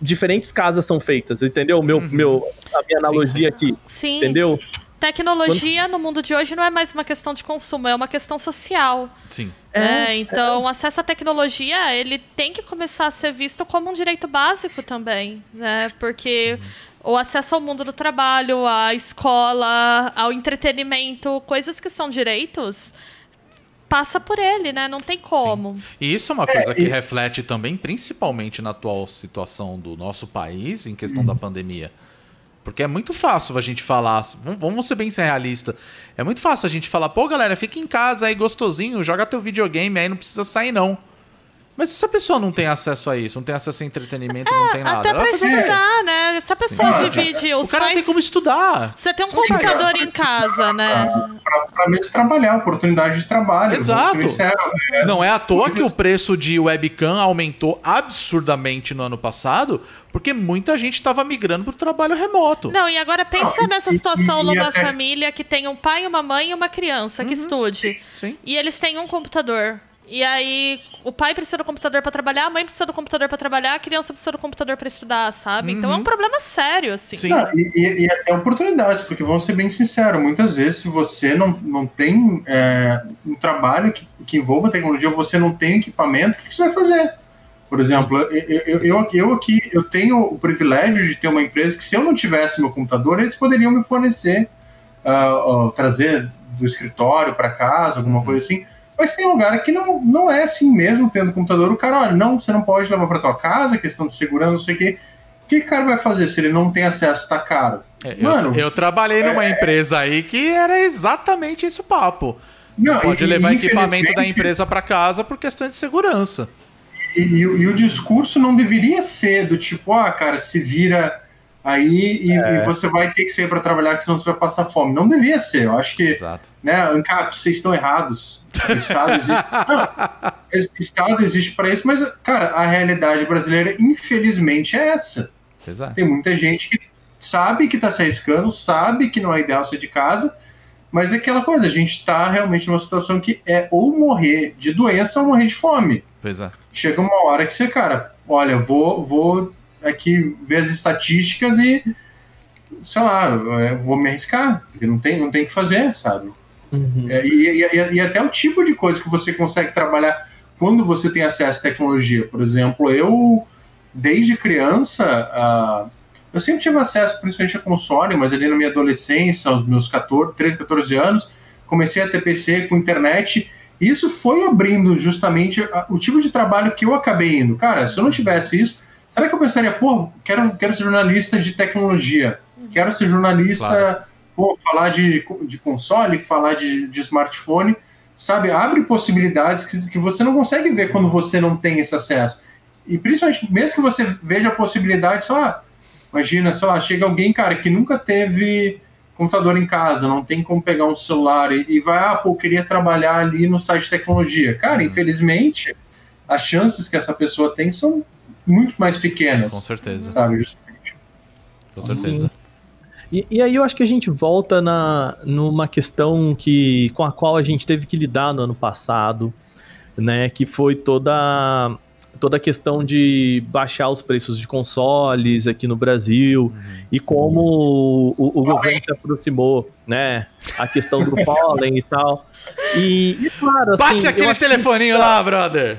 diferentes casas são feitas, entendeu? Meu, meu, a minha analogia aqui, Sim. entendeu? Tecnologia no mundo de hoje não é mais uma questão de consumo, é uma questão social. Sim. É, então, o acesso à tecnologia, ele tem que começar a ser visto como um direito básico também, né? Porque o acesso ao mundo do trabalho, à escola, ao entretenimento, coisas que são direitos, passa por ele, né? Não tem como. E isso é uma coisa que reflete também, principalmente na atual situação do nosso país, em questão da pandemia. Porque é muito fácil a gente falar, vamos- vamos ser bem realista, é muito fácil a gente falar, pô galera, fica em casa aí gostosinho, joga teu videogame aí, não precisa sair não. Mas se a pessoa não tem acesso a isso, não tem acesso a entretenimento, não tem nada, Até pra estudar, né? Se a pessoa Sim. divide os O cara pais... tem como estudar. Você tem um computador em casa, né? Pra, pra mesmo trabalhar, oportunidade de trabalho. Exato. vamos ser sinceros, é, Não é à toa que o preço de webcam aumentou absurdamente no ano passado, porque muita gente estava migrando para o trabalho remoto. Não, e agora pensa Não, e- nessa e- situação e numa até- família que tem um pai, uma mãe e uma criança que estude. Sim. E eles têm um computador. E aí, o pai precisa do computador pra trabalhar, a mãe precisa do computador pra trabalhar, a criança precisa do computador pra estudar, sabe? Então é um problema sério, assim. Sim. Não, e, e- e até oportunidades, porque vamos ser bem sinceros, muitas vezes se você não, não tem é, um trabalho que, que envolva tecnologia, ou você não tem equipamento, o que, que você vai fazer? Por exemplo, eu, eu, eu, eu aqui eu tenho o privilégio de ter uma empresa que se eu não tivesse meu computador, eles poderiam me fornecer, ah, ah, trazer do escritório para casa, alguma coisa assim. Mas tem lugar que não, não é assim mesmo, tendo computador, o cara, olha, não, você não pode levar para tua casa, questão de segurança, não sei o quê. O que o cara vai fazer se ele não tem acesso, tá caro? É, eu- Mano, eu, trabalhei numa empresa aí que era exatamente esse papo. não, Pode e- levar e, equipamento da empresa para casa por questões de segurança. E, o- e o discurso não deveria ser do tipo, ah, cara, se vira aí e, e você vai ter que sair para trabalhar, que senão você vai passar fome. Não devia ser. Eu acho que, Exato. né, ANCAP, vocês estão errados. O Estado existe. *laughs* Não, esse Estado existe para isso, mas, cara, a realidade brasileira, infelizmente, é essa. Exato. Tem muita gente que sabe que está se arriscando, sabe que não é ideal sair de casa, mas é aquela coisa, a gente está realmente numa situação que é ou morrer de doença ou morrer de fome. Pois é. Chega uma hora que você, cara, olha, vou, vou aqui ver as estatísticas e, sei lá, é, vou me arriscar, porque não tem, não tem o que fazer, sabe? Uhum. É, e, e- e até o tipo de coisa que você consegue trabalhar quando você tem acesso à tecnologia. Por exemplo, eu, desde criança, ah, eu sempre tive acesso principalmente a console, mas ali na minha adolescência, aos meus 14, 13, 14 anos, comecei a ter PC com internet. Isso foi abrindo justamente o tipo de trabalho que eu acabei indo. Cara, se eu não tivesse isso, será que eu pensaria, pô, quero, quero ser jornalista de tecnologia, quero ser jornalista Claro. pô, falar de, de console, falar de, de smartphone, sabe? Abre possibilidades que, que você não consegue ver quando você não tem esse acesso. E principalmente, mesmo que você veja a possibilidade, sei lá, imagina, sei lá, chega alguém, cara, que nunca teve computador em casa, não tem como pegar um celular e, e vai, ah, pô, eu queria trabalhar ali no site de tecnologia. Cara, infelizmente, as chances que essa pessoa tem são muito mais pequenas. Com certeza. Sabe? Justamente. Com certeza. E, e aí eu acho que a gente volta na, numa questão que, com a qual a gente teve que lidar no ano passado, né? Que foi toda, toda a questão de baixar os preços de consoles aqui no Brasil e como o, o governo se aproximou, né? A questão do *laughs* pólen e tal. E, e claro, assim, Bate aquele acho que- telefoninho lá, brother.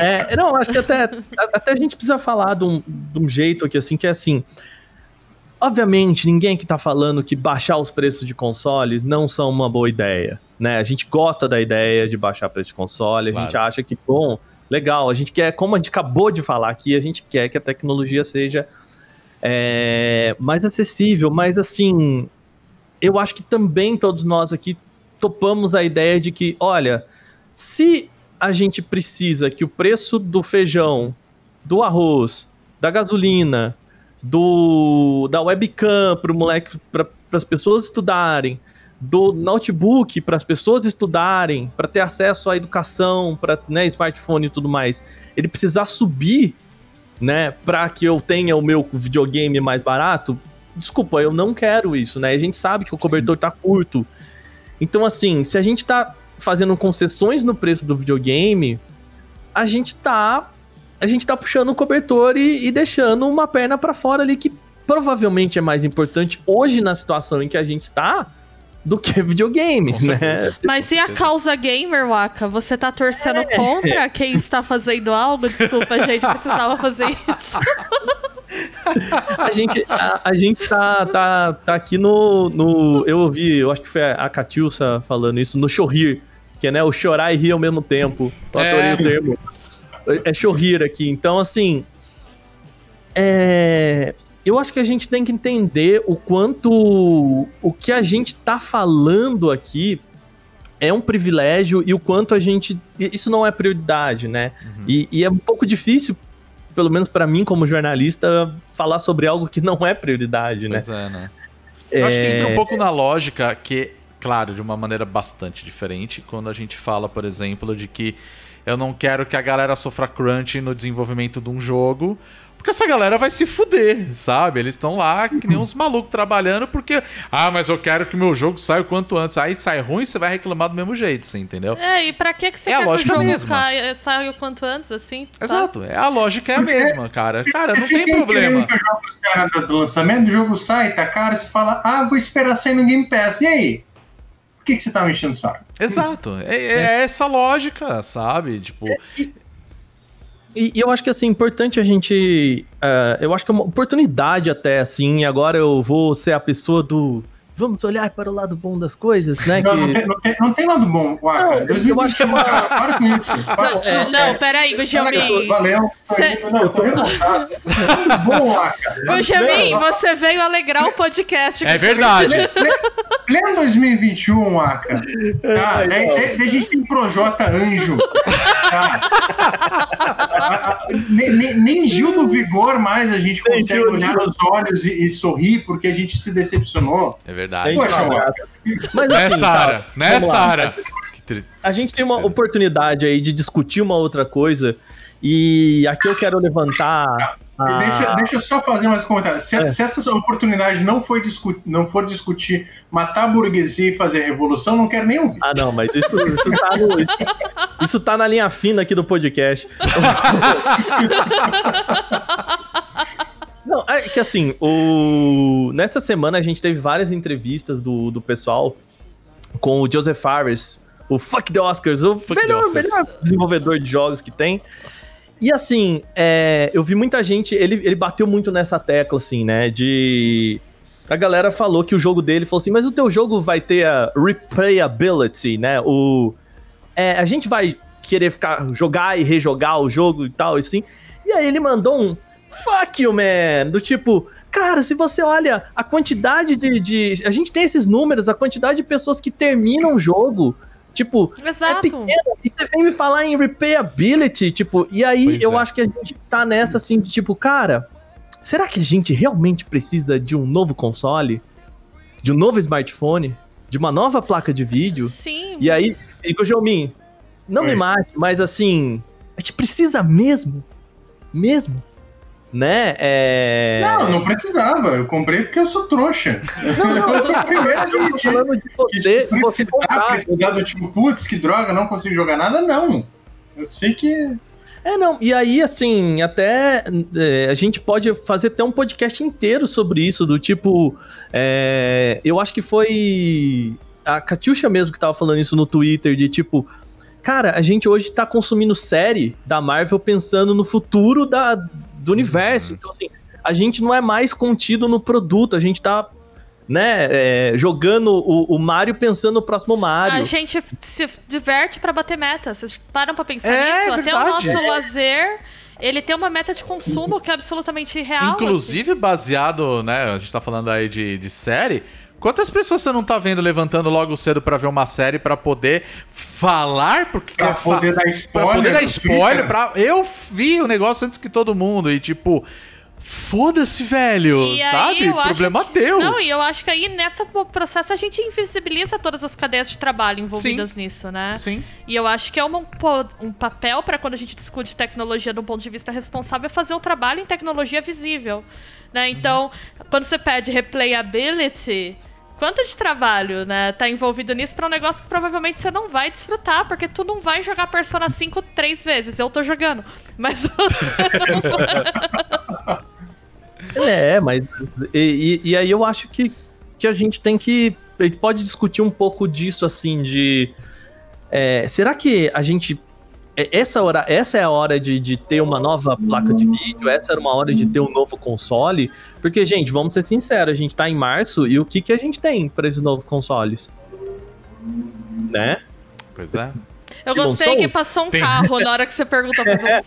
É, não, acho que até, a- até a gente precisa falar de um, de um jeito aqui, assim, que é assim. Obviamente, ninguém que tá falando que baixar os preços de consoles não são uma boa ideia, né? A gente gosta da ideia de baixar preço de console, a Claro. gente acha que, bom, legal, a gente quer, como a gente acabou de falar aqui, a gente quer que a tecnologia seja é, mais acessível, mas assim, eu acho que também todos nós aqui topamos a ideia de que, olha, se a gente precisa que o preço do feijão, do arroz, da gasolina, do da webcam para o moleque, para as pessoas estudarem, do notebook para as pessoas estudarem, para ter acesso à educação, para né, smartphone e tudo mais, ele precisar subir, né, para que eu tenha o meu videogame mais barato. Desculpa, eu não quero isso, né? A gente sabe que o cobertor tá curto. Então, assim, se a gente tá fazendo concessões no preço do videogame, a gente tá a gente tá puxando o cobertor e, e deixando uma perna pra fora ali que provavelmente é mais importante hoje na situação em que a gente está do que *laughs* videogame, né? Mas e a causa gamer, Waka? Você tá torcendo contra quem está fazendo algo? Desculpa, gente, precisava fazer isso. *laughs* A gente, a, a gente tá, tá, tá aqui no, no. Eu ouvi, eu acho que foi a Catiúça falando isso, no Chorrir, que é né, o chorar e rir ao mesmo tempo. Eu É. o termo. É chorrir aqui. Então, assim. É. Eu acho que a gente tem que entender o quanto o que a gente tá falando aqui é um privilégio e o quanto a gente. Isso não é prioridade, né? E, e é um pouco difícil, pelo menos pra mim, como jornalista, falar sobre algo que não é prioridade, né? Pois é, né? Eu acho que entra um pouco na lógica que, claro, de uma maneira bastante diferente, quando a gente fala, por exemplo, de que eu não quero que a galera sofra crunch no desenvolvimento de um jogo, porque essa galera vai se fuder, sabe? Eles estão lá que nem uns malucos trabalhando porque, ah, mas eu quero que meu jogo saia o quanto antes. Aí sai ruim, você vai reclamar do mesmo jeito, você entendeu? É, e pra que, que você É quer que o jogo mesma. caia, saia o quanto antes, assim? tá? Exato, é, a lógica é a mesma, cara. Cara, não tem problema. Que o jogo saia na data do lançamento, o jogo sai, tá caro, você fala, ah, vou esperar sair no Game Pass. E aí? Que, que você tá me enchendo o saco? Exato, é, é essa lógica, sabe? Tipo, E, e eu acho que assim, importante a gente. eh, eu acho que é uma oportunidade até, assim, agora eu vou ser a pessoa do. Vamos olhar para o lado bom das coisas, né? Não, que- não, tem, não, tem, não tem lado bom, Waka. Não, eu 2021, acho que é uma- cara, para com isso. Para, Não, é, não, sério. peraí, Gujamin. Valeu. Cê- Não, eu tô revoltado. Muito bom, Waka. Gujamin, Não, você veio alegrar o podcast. é verdade. Pleno 2021, Waka. Tá? Daí, daí- daí a gente tem Projota Anjo. Tá? A- a- nem, nem- nem Gil do Vigor mais a gente consegue olhar nos olhos e, e sorrir porque a gente se decepcionou. É verdade. Gente, Poxa. Mas, assim, Sara? tá. Sara? Que tri- A gente tem uma oportunidade aí de discutir uma outra coisa. E aqui eu quero levantar. a- Deixa, deixa eu só fazer mais um comentário. Se, É. se essa oportunidade não, foi discu não for discutir matar a burguesia e fazer a revolução, não quero nem ouvir. Ah, não, mas isso, isso, tá no- isso- isso tá na linha fina aqui do podcast. *laughs* Não, é que assim, o... nessa semana a gente teve várias entrevistas do, do pessoal com o Joseph Fares, o Fuck the Oscars, o Fuck the melhor, Oscars. melhor desenvolvedor de jogos que tem. E assim, é, eu vi muita gente, ele, ele bateu muito nessa tecla, assim, né, de... A galera falou que o jogo dele falou assim, mas o teu jogo vai ter a replayability, né? O, é, a gente vai querer ficar jogar e rejogar o jogo e tal, assim. E aí ele mandou um fuck you, man! Do tipo, cara, se você olha a quantidade de, de. A gente tem esses números, a quantidade de pessoas que terminam o jogo. Tipo, é Exato. pequeno. E você vem me falar em replayability, tipo, e aí Pois eu é. acho que a gente tá nessa assim de tipo, cara, será que a gente realmente precisa de um novo console? De um novo smartphone? De uma nova placa de vídeo? Sim. E aí, e Gojomin, não Oi. me mate, mas assim, a gente precisa mesmo? Mesmo? Né? É. Não, não precisava. Eu comprei porque eu sou trouxa. Não, não, *laughs* eu sou o primeiro admitir. falando de você, que você precisar, comprar. precisar do tipo, putz, que droga, não consigo jogar nada, não. Eu sei que. É, não, e aí, assim, até é, a gente pode fazer até um podcast inteiro sobre isso, do tipo, é, eu acho que foi a Katiusha mesmo que tava falando isso no Twitter, de tipo, cara, a gente hoje tá consumindo série da Marvel pensando no futuro da, do universo, então assim, a gente não é mais contido no produto, a gente tá né, é, jogando o, o Mario pensando no próximo Mario. A gente se diverte pra bater meta. Vocês param pra pensar É, nisso? Até o nosso lazer, ele tem uma meta de consumo que é absolutamente real. assim. Inclusive, baseado, né? A gente tá falando aí de, de série. Quantas pessoas você não tá vendo levantando logo cedo pra ver uma série pra poder falar? Porque Pra fa- poder dar Pra spoiler. poder dar spoiler, pra... eu vi o negócio antes que todo mundo e tipo, foda-se, velho, E sabe? Problema que- teu. Não, e eu acho que aí nesse processo a gente invisibiliza todas as cadeias de trabalho envolvidas nisso, né? Sim. E eu acho que é uma- pô, um papel para quando a gente discute tecnologia de um ponto de vista responsável é fazer o trabalho em tecnologia visível. Né? Então, quando você pede replayability, quanto de trabalho né, tá envolvido nisso para um negócio que provavelmente você não vai desfrutar, porque tu não vai jogar Persona 5 três vezes. Eu tô jogando. Mas você *laughs* É, mas. E, e- e aí eu acho que, que a gente tem que. A gente pode discutir um pouco disso, assim, de. é, será que a gente. É, Essa, hora, essa é a hora de, de ter uma nova placa de vídeo, essa era uma hora de ter um novo console. Porque, gente, vamos ser sinceros, a gente tá em março e o que, que a gente tem para esses novos consoles? Né? Pois é. Eu Demon gostei que passou um Tem. carro na hora que você perguntou fazer um.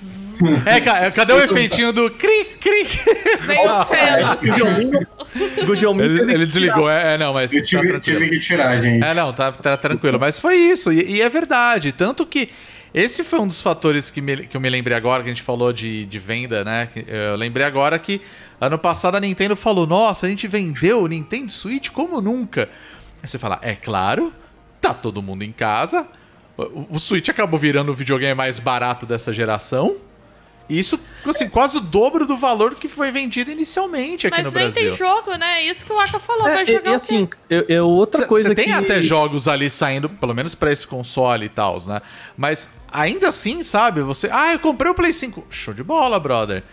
*laughs* É, ca- cadê o efeitinho do cri, cri? Feio, O. *laughs* Gujominho- o Gujominho Ele, ele que desligou, é, é, não, mas Eu tá tive, tranquilo. tive que tirar, gente. É, não, tá, tá tranquilo. Mas foi isso, e, e é verdade. Tanto que esse foi um dos fatores que, me- que eu me lembrei agora, que a gente falou de, de venda, né? Eu lembrei agora que ano passado a Nintendo falou: Nossa, a gente vendeu o Nintendo Switch como nunca. Aí você fala: É claro, tá todo mundo em casa. O, o Switch acabou virando o videogame mais barato dessa geração. Isso, assim, quase o dobro do valor que foi vendido inicialmente aqui Mas no nem Brasil. tem jogo, né? É isso que o Aka falou. É, vai jogar e assim, eu, eu- outra Cê- coisa Você tem que... até jogos ali saindo, pelo menos pra esse console e tal, né? Mas ainda assim, sabe? Você. Ah, eu comprei o Play 5. Show de bola, brother.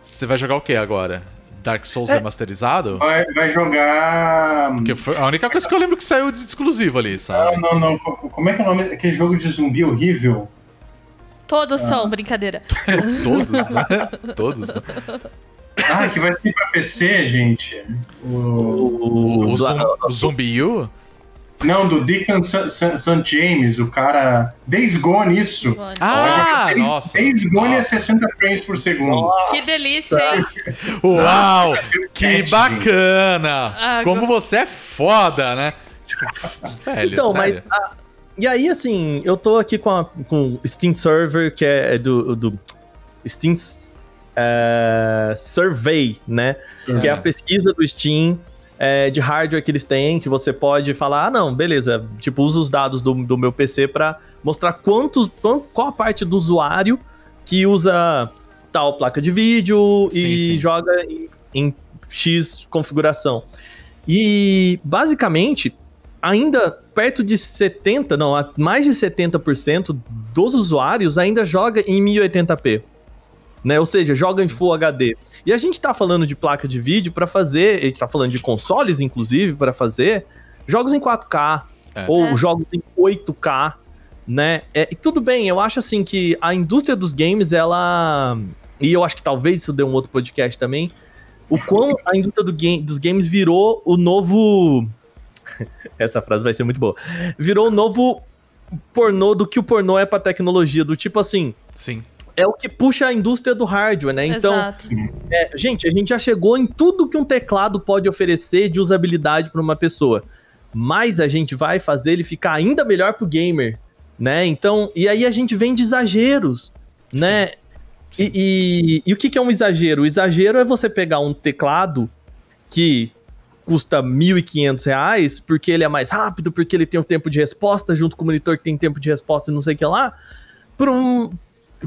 Você vai jogar o que agora? Dark Souls É. remasterizado? Vai, vai jogar. Porque foi a única coisa que eu lembro que saiu de exclusivo ali, Não, sabe? não, não. Co- co- Como é que é o nome daquele jogo de zumbi horrível? Todos Ah. são brincadeira. *laughs* Todos, né? Todos. Ah, que vai ser pra PC, gente. O... O, O, zum, o Zumbi U? Não, do Deacon St. James, o cara. Days Gone, isso. Ah, Days- nossa. Days Gone é Nossa. 60 frames por segundo. Que delícia, hein? Uau! Que bacana! Ah, Como você é foda, né? Tipo, velho, Então, mas. sério. a- e aí, assim, eu tô aqui com, a, com o Steam Server, que é do, do Steam é, Survey, né? Que é a pesquisa do Steam é, de hardware que eles têm, que você pode falar, ah, não, beleza, tipo, usa os dados do, do meu PC pra mostrar quantos, qual, qual a parte do usuário que usa tal placa de vídeo Sim, e sim. joga em, em X configuração. E, basicamente, ainda perto de 70, não, mais de 70% dos usuários ainda joga em 1080p. Né? Ou seja, joga em Full HD. E a gente tá falando de placa de vídeo pra fazer, a gente tá falando de consoles, inclusive, pra fazer jogos em 4K É. ou É. jogos em 8K, né? É, e tudo bem, eu acho assim que a indústria dos games, ela. E eu acho que talvez isso dê um outro podcast também. O quão a indústria do game, dos games virou o novo. *laughs* Essa frase vai ser muito boa. Virou o novo pornô do que o pornô é pra tecnologia. Do tipo assim, Sim. é o que puxa a indústria do hardware, né? Então, Exato. é, gente, a gente já chegou em tudo que um teclado pode oferecer de usabilidade para uma pessoa. Mas a gente vai fazer ele ficar ainda melhor pro gamer, né? Então, e aí a gente vem de exageros, né? E, e- e o que, que é um exagero? O exagero é você pegar um teclado que custa 1.500 reais, porque ele é mais rápido, porque ele tem o tempo de resposta, junto com o monitor que tem tempo de resposta e não sei o que lá, por um,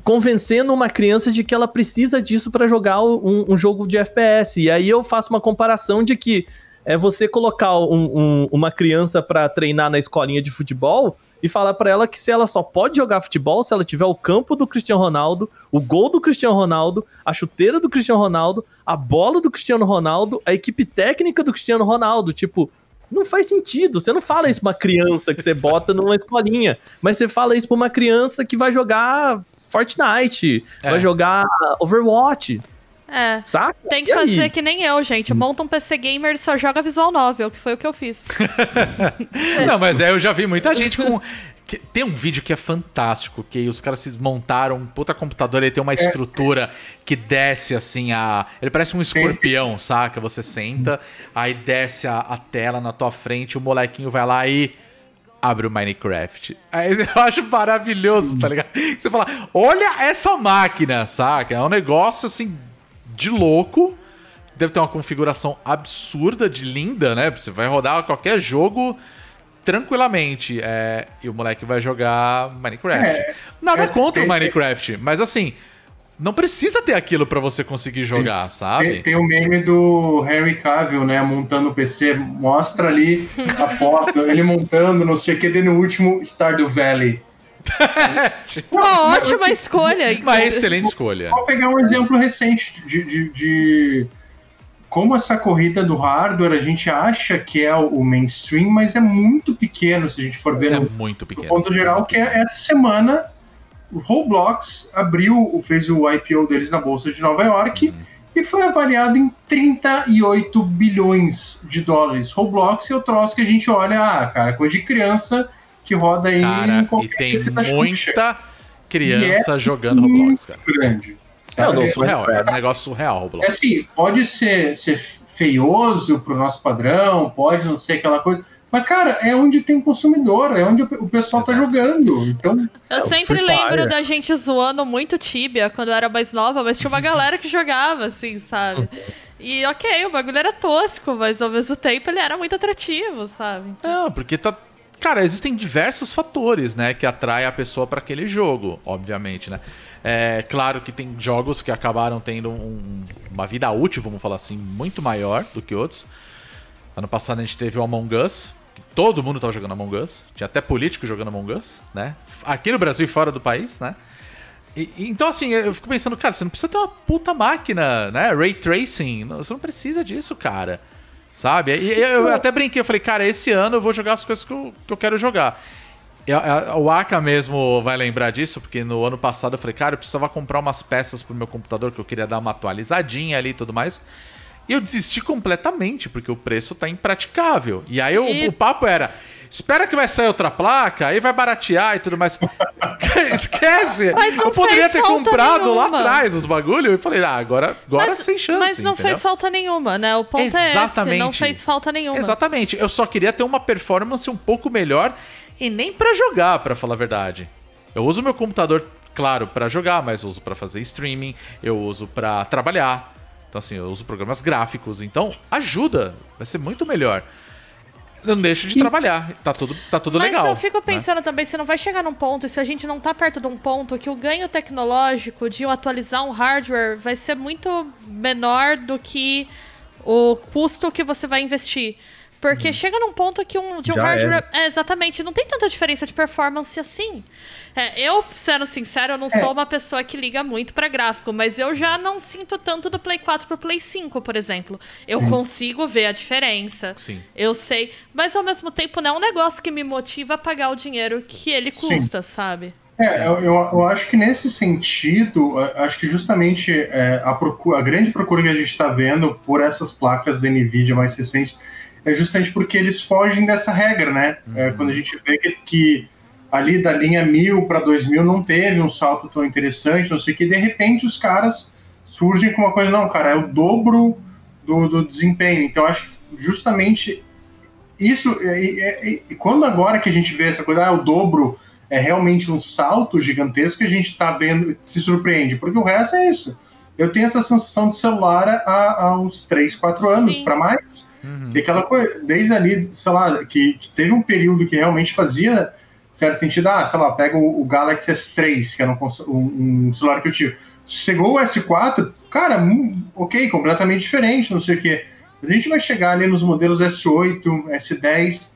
convencendo uma criança de que ela precisa disso para jogar um, um jogo de FPS. E aí eu faço uma comparação de que é você colocar um- um- uma criança para treinar na escolinha de futebol e falar para ela que se ela só pode jogar futebol se ela tiver o campo do Cristiano Ronaldo, o gol do Cristiano Ronaldo, a chuteira do Cristiano Ronaldo, a bola do Cristiano Ronaldo, a equipe técnica do Cristiano Ronaldo, tipo, não faz sentido. Você não fala isso pra uma criança que você bota numa escolinha, mas você fala isso pra uma criança que vai jogar Fortnite, É. vai jogar Overwatch, É. Saca? Tem que E aí? fazer que nem eu, gente. Monta um PC gamer e só joga visual novel, que foi o que eu fiz. *laughs* Não, mas é, eu já vi muita gente com. que- Tem um vídeo que é fantástico, que os caras se montaram um puta computador, ele tem uma estrutura que desce assim a. Ele parece um escorpião, saca? Você senta, aí desce a, a tela na tua frente, o molequinho vai lá e abre o Minecraft. Aí *laughs* eu acho maravilhoso, tá ligado? Você fala, olha essa máquina, saca? É um negócio assim de louco. Deve ter uma configuração absurda de linda, né? Você vai rodar qualquer jogo tranquilamente. É, e o moleque vai jogar Minecraft. É, Nada é, contra o tem- Minecraft, mas assim, não precisa ter aquilo pra você conseguir jogar, Tem, sabe? tem o meme do Henry Cavill, né, montando o PC, mostra ali a *laughs* foto, ele montando, não sei o que, daí no último Stardew Valley. *laughs* Uma ótima escolha. Uma excelente escolha. Vou pegar um exemplo recente de, de, de como essa corrida do hardware a gente acha que é o mainstream, mas é muito pequeno se a gente for ver É no, muito no pequeno. ponto geral, que é essa semana o Roblox abriu, fez o IPO deles na Bolsa de Nova York Uhum. e foi avaliado em 38 bilhões de dólares. Roblox é o troço que a gente olha, ah, cara, coisa de criança que roda aí Cara, em e qualquer tem da Xuxa. muita criança E é jogando Roblox, cara. grande. Eu não Surreal, é um negócio surreal, É Roblox. assim, pode ser, ser feioso pro nosso padrão, pode não ser aquela coisa. Mas, cara, é onde tem consumidor, é onde o pessoal tá Exato. jogando. Então, Eu É, sempre lembro da gente zoando muito Tibia quando eu era mais nova, mas tinha uma galera que jogava, assim, sabe? E ok, o bagulho era tosco, mas ao mesmo tempo ele era muito atrativo, sabe? Não, porque tá. Cara, existem diversos fatores, né, que atraem a pessoa pra aquele jogo, obviamente, né? É claro que tem jogos que acabaram tendo um- uma vida útil, vamos falar assim, muito maior do que outros. Ano passado a gente teve o Among Us, todo mundo tava jogando Among Us, tinha até político jogando Among Us, né? Aqui no Brasil e fora do país, né? E- então, assim, eu fico pensando, cara, você não precisa ter uma puta máquina, né? Ray Tracing, você não precisa disso, cara. Sabe? E eu até brinquei, eu falei, cara, esse ano eu vou jogar as coisas que eu, que eu quero jogar. E O Aka mesmo vai lembrar disso, porque no ano passado eu falei, cara, eu precisava comprar umas peças pro meu computador, que eu queria dar uma atualizadinha ali e tudo mais. E eu desisti completamente, porque o preço tá impraticável. E aí o, E- o papo era. Espera que vai sair outra placa, aí vai baratear e tudo mais. *laughs* Esquece! Mas não eu poderia fez ter falta comprado lá nenhuma. atrás os bagulho e falei, ah, agora, agora mas, sem chance. Mas não entendeu? fez falta nenhuma, né? O ponto é esse, não Exatamente. fez falta nenhuma. Exatamente. Eu só queria ter uma performance um pouco melhor e nem pra jogar, pra falar a verdade. Eu uso meu computador, claro, pra jogar, mas eu uso pra fazer streaming, eu uso pra trabalhar. Então assim, eu uso programas gráficos, então ajuda, vai ser muito melhor. Não deixo de trabalhar, tá tudo, tá tudo Mas legal. eu fico né? pensando também se não vai chegar num ponto, e se a gente não tá perto de um ponto que o ganho tecnológico de atualizar um hardware vai ser muito menor do que o custo que você vai investir. Porque chega num ponto que um, de um Já hardware. É, exatamente, não tem tanta diferença de performance assim. É, eu, sendo sincero, eu não sou uma pessoa que liga muito pra gráfico, mas eu já não sinto tanto do Play 4 pro Play 5, por exemplo. Eu consigo ver a diferença. Sim. Eu sei. Mas ao mesmo tempo não é um negócio que me motiva a pagar o dinheiro que ele custa, sabe? É, eu, eu, eu acho que nesse sentido, acho que justamente é, a, procu- a grande procura que a gente está vendo por essas placas da NVIDIA mais recentes é justamente porque eles fogem dessa regra, né? É, quando a gente vê que, que ali da linha 1000 para 2000 não teve um salto tão interessante, não sei o que, de repente os caras surgem com uma coisa, não, cara, é o dobro do, do desempenho. Então acho que justamente isso, e, e- e quando agora que a gente vê essa coisa, ah, o dobro é realmente um salto gigantesco que a gente está vendo, se surpreende, porque o resto é isso. Eu tenho essa sensação de celular há, há uns 3, 4 anos para mais. Uhum. E aquela coisa, desde ali, sei lá, que, que teve um período que realmente fazia certo sentido, ah, sei lá, pega o, o Galaxy S3, que era um, um- um celular que eu tive. Chegou o S4, cara, ok, completamente diferente, não sei o quê. A gente vai chegar ali nos modelos S8, S10.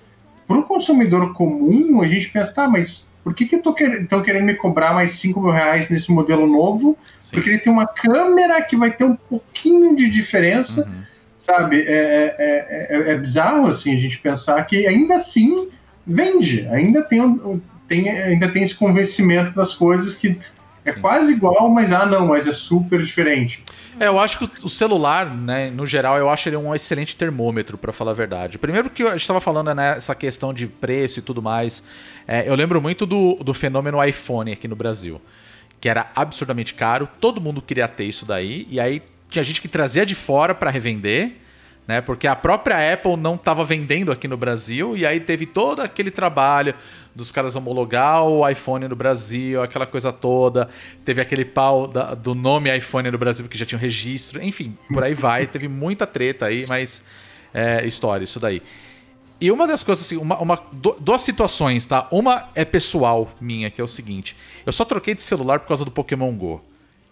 Para o consumidor comum, a gente pensa, tá, mas por que que estão querendo me cobrar mais 5 mil reais nesse modelo novo? Sim. Porque ele tem uma câmera que vai ter um pouquinho de diferença Uhum. sabe? É, é, é, é bizarro assim a gente pensar que ainda assim vende, ainda tem, tem, ainda tem esse convencimento das coisas que É quase igual, mas ah não, mas é super diferente. É, eu acho que o celular, né, no geral, eu acho ele um excelente termômetro, para falar a verdade. Primeiro que a gente estava falando, né, essa questão de preço e tudo mais. É, eu lembro muito do, do fenômeno iPhone aqui no Brasil, que era absurdamente caro, todo mundo queria ter isso daí, e aí tinha gente que trazia de fora para revender, né? Porque a própria Apple não estava vendendo aqui no Brasil e aí teve todo aquele trabalho dos caras homologar o iPhone no Brasil, aquela coisa toda. Teve aquele pau da, do nome iPhone no Brasil que já tinha um registro. Enfim, por aí vai. teve muita treta aí, mas é, história, isso daí. E uma das coisas, assim, uma, uma, duas situações, tá? Uma é pessoal minha, que é o seguinte: eu só troquei de celular por causa do Pokémon Go.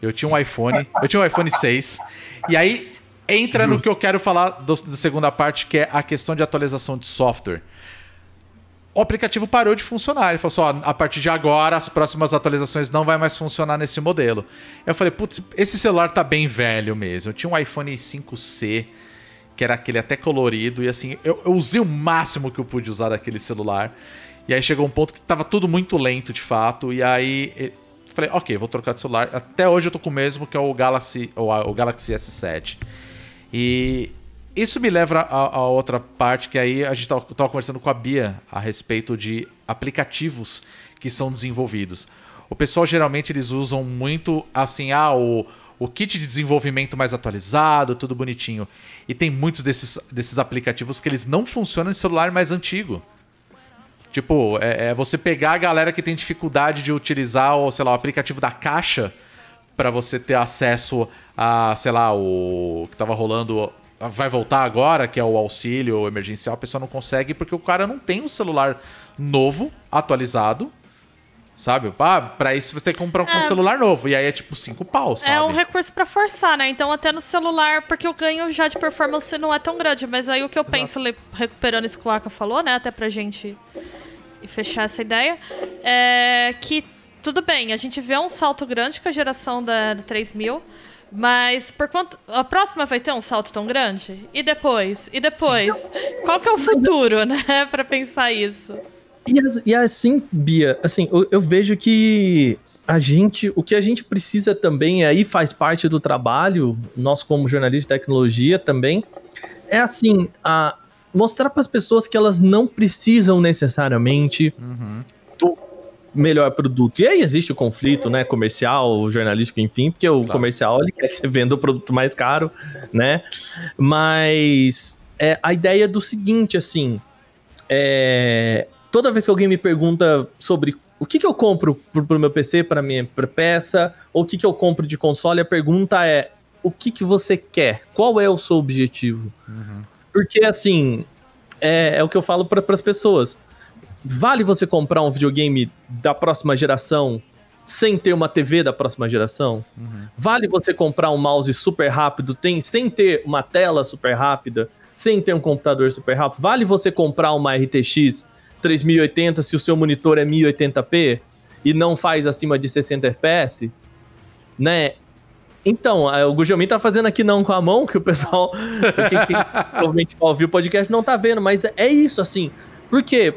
Eu tinha um iPhone, eu tinha um iPhone 6, e aí entra no que eu quero falar do, da segunda parte, que é a questão de atualização de software. O aplicativo parou de funcionar. Ele falou assim: ó, a partir de agora, as próximas atualizações não vai mais funcionar nesse modelo. Eu falei, putz, esse celular tá bem velho mesmo. Eu tinha um iPhone 5C, que era aquele até colorido, e assim, eu, eu usei o máximo que eu pude usar daquele celular. E aí chegou um ponto que tava tudo muito lento de fato. E aí falei, ok, vou trocar de celular. Até hoje eu tô com o mesmo, que é o Galaxy, o, o Galaxy S7. E isso me leva a, a, outra parte que aí a gente estava conversando com a Bia a respeito de aplicativos que são desenvolvidos. O pessoal geralmente eles usam muito assim, ah, o, o kit de desenvolvimento mais atualizado, tudo bonitinho. E tem muitos desses, desses aplicativos que eles não funcionam em celular mais antigo. Tipo, é, é você pegar a galera que tem dificuldade de utilizar o, sei lá, o aplicativo da caixa para você ter acesso a, sei lá, o que tava rolando vai voltar agora, que é o auxílio emergencial, a pessoa não consegue porque o cara não tem um celular novo, atualizado. Sabe? Ah, pra isso você tem que comprar um é, celular novo. E aí é tipo cinco pau, sabe? É um recurso para forçar, né? Então até no celular, porque o ganho já de performance não é tão grande. Mas aí o que eu Exato. penso, recuperando isso que o Aka falou, né? Até pra gente fechar essa ideia, é que tudo bem, a gente vê um salto grande com a geração da, da 3000, mas por quanto. A próxima vai ter um salto tão grande? E depois? E depois? Sim. Qual que é o futuro, né? *laughs* pra pensar isso. E, e assim, Bia, assim, eu, eu, vejo que a gente. O que a gente precisa também, aí faz parte do trabalho, nós como jornalista de tecnologia também, é assim, a, mostrar para as pessoas que elas não precisam necessariamente uhum. Melhor produto. E aí existe o conflito, né, comercial, jornalístico, enfim, porque o claro. comercial ele quer que você venda o produto mais caro, né? Mas é a ideia do seguinte, assim, é, toda vez que alguém me pergunta sobre o que, que eu compro pro, pro meu PC, para minha pra peça, ou o que, que eu compro de console, a pergunta é o que, que você quer? Qual é o seu objetivo? Uhum. Porque, assim, é, é o que eu falo para as pessoas. Vale você comprar um videogame da próxima geração sem ter uma TV da próxima geração? Uhum. Vale você comprar um mouse super rápido tem, sem ter uma tela super rápida? Sem ter um computador super rápido? Vale você comprar uma RTX 3080 se o seu monitor é 1080p e não faz acima de 60 FPS? Né? Então, o Gujomin tá fazendo aqui não com a mão, que o pessoal, quem, quem provavelmente ouviu o podcast não tá vendo, mas é isso, assim. Porque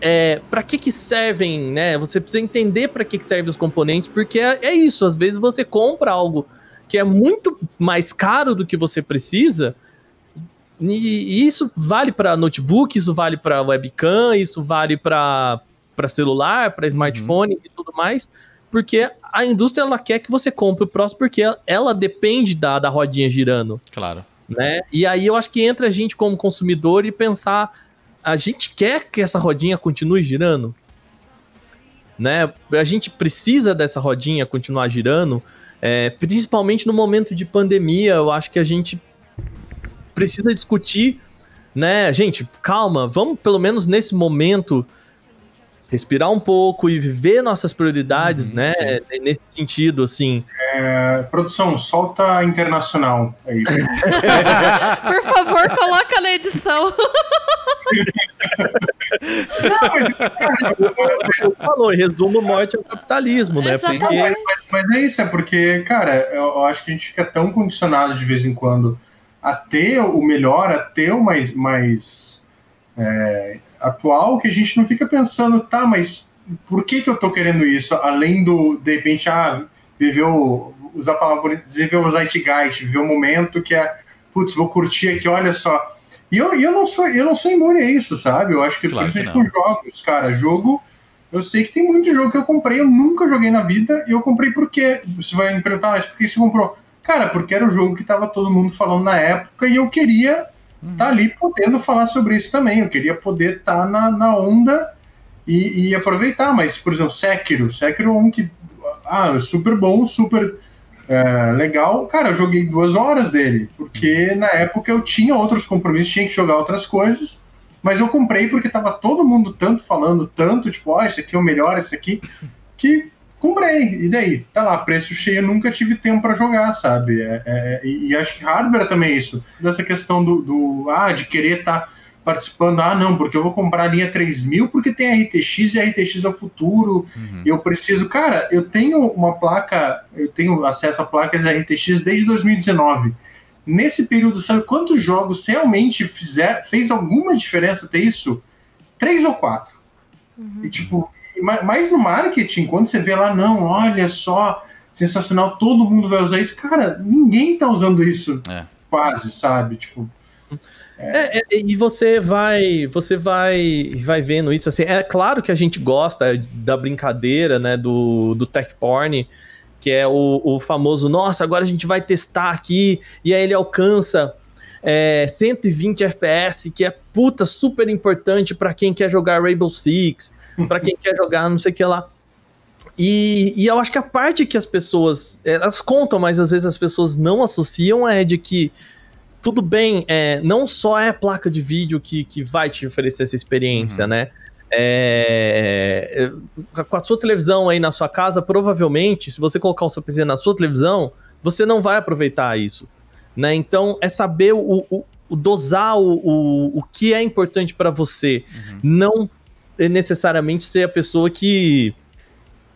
é, para que que servem, né? Você precisa entender para que que servem os componentes, porque é, é, isso, às vezes você compra algo que é muito mais caro do que você precisa, e, e isso vale para notebook, isso vale para webcam, isso vale para celular, para smartphone uhum. e tudo mais, porque a indústria ela quer que você compre o próximo porque ela, depende da, da rodinha girando. Claro. Né? E aí eu acho que entra a gente como consumidor e pensar, a gente quer que essa rodinha continue girando? Né? A gente precisa dessa rodinha continuar girando, é, principalmente no momento de pandemia, eu acho que a gente precisa discutir, né? Gente, calma, vamos pelo menos nesse momento respirar um pouco e viver nossas prioridades, uhum, né? Sim. Nesse sentido, assim. É, produção, solta internacional aí. *laughs* Por favor, coloca na edição. falou, em resumo, morte ao capitalismo, né? Porque... Mas, mas, é isso, é porque, cara, eu, eu, acho que a gente fica tão condicionado de vez em quando a ter o melhor, a ter o mais, mais é, atual que a gente não fica pensando, tá, mas por que, que eu tô querendo isso? Além do, de repente, ah, viver o. usar a palavra viver o Zeitgeist, viver o momento que é, putz, vou curtir aqui, olha só. E eu, eu, não, sou, eu não sou imune a isso, sabe? Eu acho que, Claro que principalmente com jogos, cara, jogo. Eu sei que tem muito jogo que eu comprei, eu nunca joguei na vida, e eu comprei porque. Você vai me perguntar, mas por que você comprou? Cara, porque era o jogo que tava todo mundo falando na época e eu queria estar ali podendo falar sobre isso também. Eu queria poder estar na, na onda e, e aproveitar. Mas, por exemplo, Sekiro. Sekiro é um que. Ah, super bom, super é, legal. Cara, eu joguei duas horas dele, porque na época eu tinha outros compromissos, tinha que jogar outras coisas. Mas eu comprei porque tava todo mundo tanto falando, tanto, tipo, ó, esse aqui é o melhor, esse aqui, que comprei. E daí? Tá lá, preço cheio, nunca tive tempo para jogar, sabe? É, é, e, e acho que hardware é também isso. Dessa questão do, do ah, de querer estar participando, ah, não, porque eu vou comprar a linha 3000 porque tem RTX e a RTX é o futuro. Eu preciso, cara, eu tenho uma placa, eu tenho acesso a placas RTX desde 2019. Nesse período, sabe quantos jogos realmente fizer, fez alguma diferença ter isso? Três ou quatro. E tipo, e ma- mais no marketing, quando você vê lá, não, olha só, sensacional, todo mundo vai usar isso. Cara, ninguém tá usando isso É. quase, sabe? Tipo, É, é, e você vai, você vai, vai vendo isso assim. É claro que a gente gosta da brincadeira, né, do, do tech porn, que é o, o famoso, nossa, agora a gente vai testar aqui e aí ele alcança é, 120 FPS, que é puta super importante pra quem quer jogar Rainbow Six, pra quem quer jogar não sei o que lá. E, e eu acho que a parte que as pessoas, elas contam, mas às vezes as pessoas não associam é de que tudo bem, é, não só é a placa de vídeo que, que vai te oferecer essa experiência, Uhum. né? É, é, com a sua televisão aí na sua casa, provavelmente, se você colocar o seu PC na sua televisão, você não vai aproveitar isso, né? Então, é saber o, o- o dosar o, o, o que é importante para você, não é necessariamente ser a pessoa que,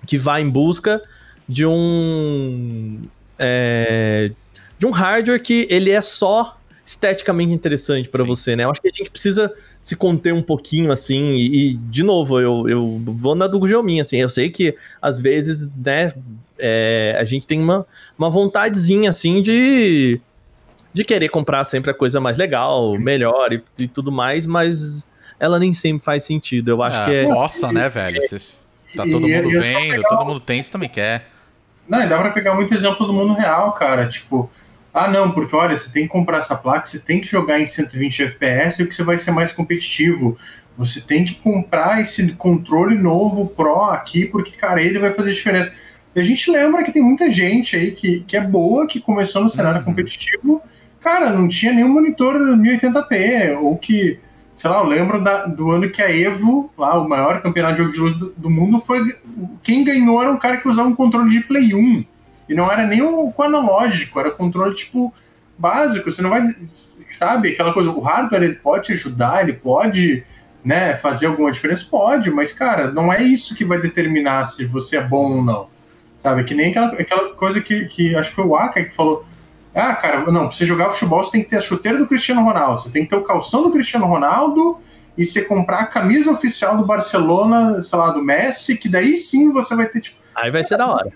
que vai em busca de um é, de um hardware que ele é só esteticamente interessante para você, né? Eu acho que a gente precisa se conter um pouquinho, assim, e, e, de novo, eu, eu vou na do Gelmin, assim, eu sei que às vezes, né, é, a gente tem uma, uma vontadezinha, assim, de, de querer comprar sempre a coisa mais legal, melhor e, e tudo mais, mas ela nem sempre faz sentido, eu acho Ah, que é... Nossa, né, velho? Cês- tá todo e- mundo e é vendo, pegar todo mundo tem, você também quer. Não, e dá pra pegar muito exemplo do mundo real, cara. Tipo, ah, não, porque olha, você tem que comprar essa placa, você tem que jogar em 120 FPS, que você vai ser mais competitivo. Você tem que comprar esse controle novo Pro aqui, porque, cara, ele vai fazer diferença. E a gente lembra que tem muita gente aí que, que é boa, que começou no cenário Uhum. competitivo, cara, não tinha nenhum monitor 1080p, ou que, sei lá, eu lembro da- do ano que a Evo, lá, o maior campeonato de jogo de luta do, do mundo, foi. Quem ganhou era um cara que usava um controle de Play 1. E não era nem o com analógico, era controle tipo básico. Você não vai. Sabe, aquela coisa, o hardware ele pode te ajudar, ele pode né, fazer alguma diferença? Pode, mas, cara, não é isso que vai determinar se você é bom ou não. Sabe, que nem aquela, aquela coisa que, que acho que foi o Aka que falou. Ah, cara, não, pra você jogar futebol, você tem que ter a chuteira do Cristiano Ronaldo, você tem que ter o calção do Cristiano Ronaldo e você comprar a camisa oficial do Barcelona, sei lá, do Messi, que daí sim você vai ter, tipo. Aí vai ser da hora.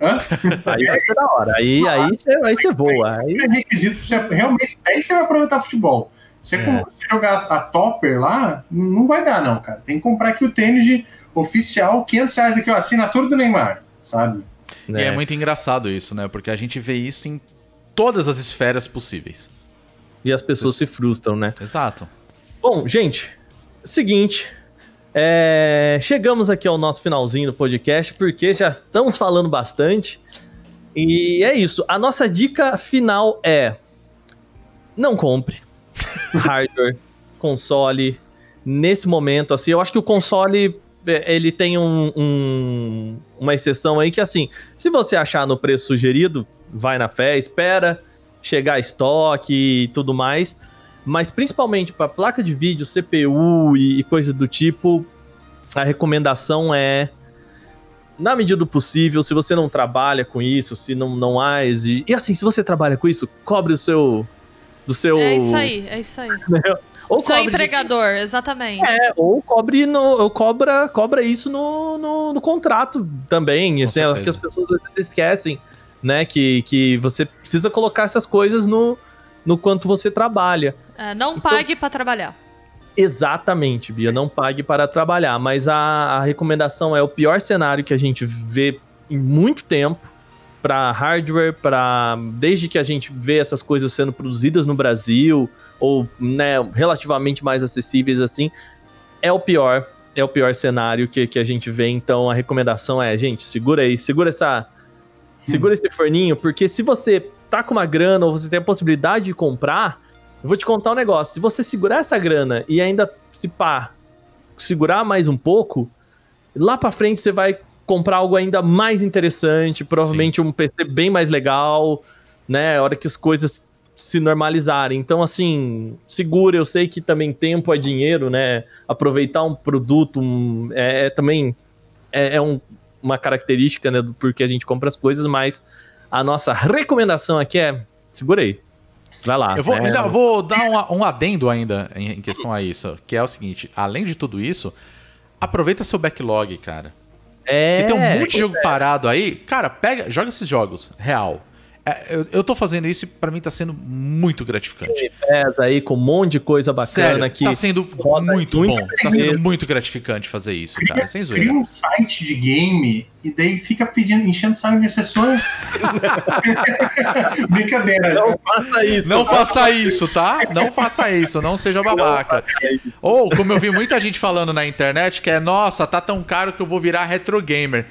Hã? Aí vai ser da hora. Aí, aí, você, aí você voa. Aí, é requisito pra você realmente. Aí você vai aproveitar futebol. Você, É. jogar a topper lá, não vai dar, não, cara. Tem que comprar aqui o tênis de oficial, 500 reais aqui, ó, assinatura do Neymar, sabe? E né? é muito engraçado isso, né? Porque a gente vê isso em todas as esferas possíveis. E as pessoas se frustram, né? Exato. Bom, gente, seguinte. é, chegamos aqui ao nosso finalzinho do podcast, porque já estamos falando bastante. E é isso. A nossa dica final é: não compre *laughs* hardware, console nesse momento. Assim, eu acho que o console é, ele tem um- um- uma exceção aí que assim, se você achar no preço sugerido, vai na fé, espera chegar estoque e tudo mais. Mas principalmente para placa de vídeo, CPU e, e coisa do tipo, a recomendação é na medida do possível, se você não trabalha com isso, se não, não há exi- E assim, se você trabalha com isso, cobre o seu do seu. É isso aí, é isso aí. *laughs* Ou Seu cobre- empregador, exatamente. É, ou cobre no, ou cobra, cobra isso no, no, no contrato também. Assim, certeza. que as pessoas às vezes esquecem, né? Que, que você precisa colocar essas coisas no, no quanto você trabalha. É, não Então- pague pra trabalhar. Exatamente, Bia. Não pague para trabalhar. Mas a, a recomendação é o pior cenário que a gente vê em muito tempo para hardware, para desde que a gente vê essas coisas sendo produzidas no Brasil ou né, relativamente mais acessíveis assim, é o pior. É o pior cenário que, que a gente vê. Então a recomendação é, gente, segura aí, segura essa, segura esse forninho, porque se você tá com uma grana ou você tem a possibilidade de comprar, eu vou te contar um negócio. Se você segurar essa grana e ainda se pá, segurar mais um pouco, lá pra frente você vai comprar algo ainda mais interessante, provavelmente um PC bem mais legal, né? A hora que as coisas se normalizarem. Então, assim, segura. Eu sei que também tempo é dinheiro, né? Aproveitar um produto um- é, é também é, é um- uma característica, né? Do porquê a gente compra as coisas, mas a nossa recomendação aqui é segura aí. Vai lá. Eu vou, É, eu vou dar um, um adendo ainda em, em questão a isso, que é o seguinte: além de tudo isso, aproveita seu backlog, cara. é, Porque tem um monte de jogo parado aí. Cara, pega, joga esses jogos, real. É, eu, eu tô fazendo isso e pra mim tá sendo muito gratificante. pesa aí com um monte de coisa bacana Sério, que tá sendo muito, muito bom. Tá sendo muito gratificante fazer isso, cara. Sem zoeira. Cria um site de game e daí fica pedindo, enchendo o saco de sessões. *laughs* Brincadeira. não faça isso. Não faça isso, tá? Não faça isso, não seja babaca. Ou, como eu vi muita gente falando na internet, que é, nossa, tá tão caro que eu vou virar retro gamer.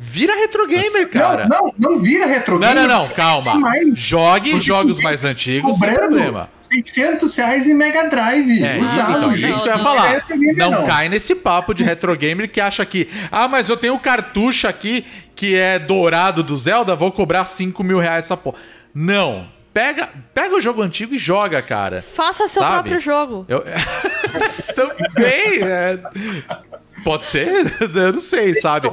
Vira retro gamer, cara. Não, não, não vira retro Não, não, não, você calma. mais. Jogue Porque jogos mais antigos sem problema. 600 reais em Mega Drive. É, usado, então, gente. isso que eu ia não, falar. Retro gamer Não cai nesse papo de retro gamer que acha que, ah, mas eu tenho um cartucho aqui que é dourado do Zelda, vou cobrar 5 mil reais essa porra. Não. Pega, pega o jogo antigo e joga, cara. Faça seu Sabe? próprio jogo. Eu... *laughs* Também. é, Pode ser? *laughs* Eu não sei, sabe?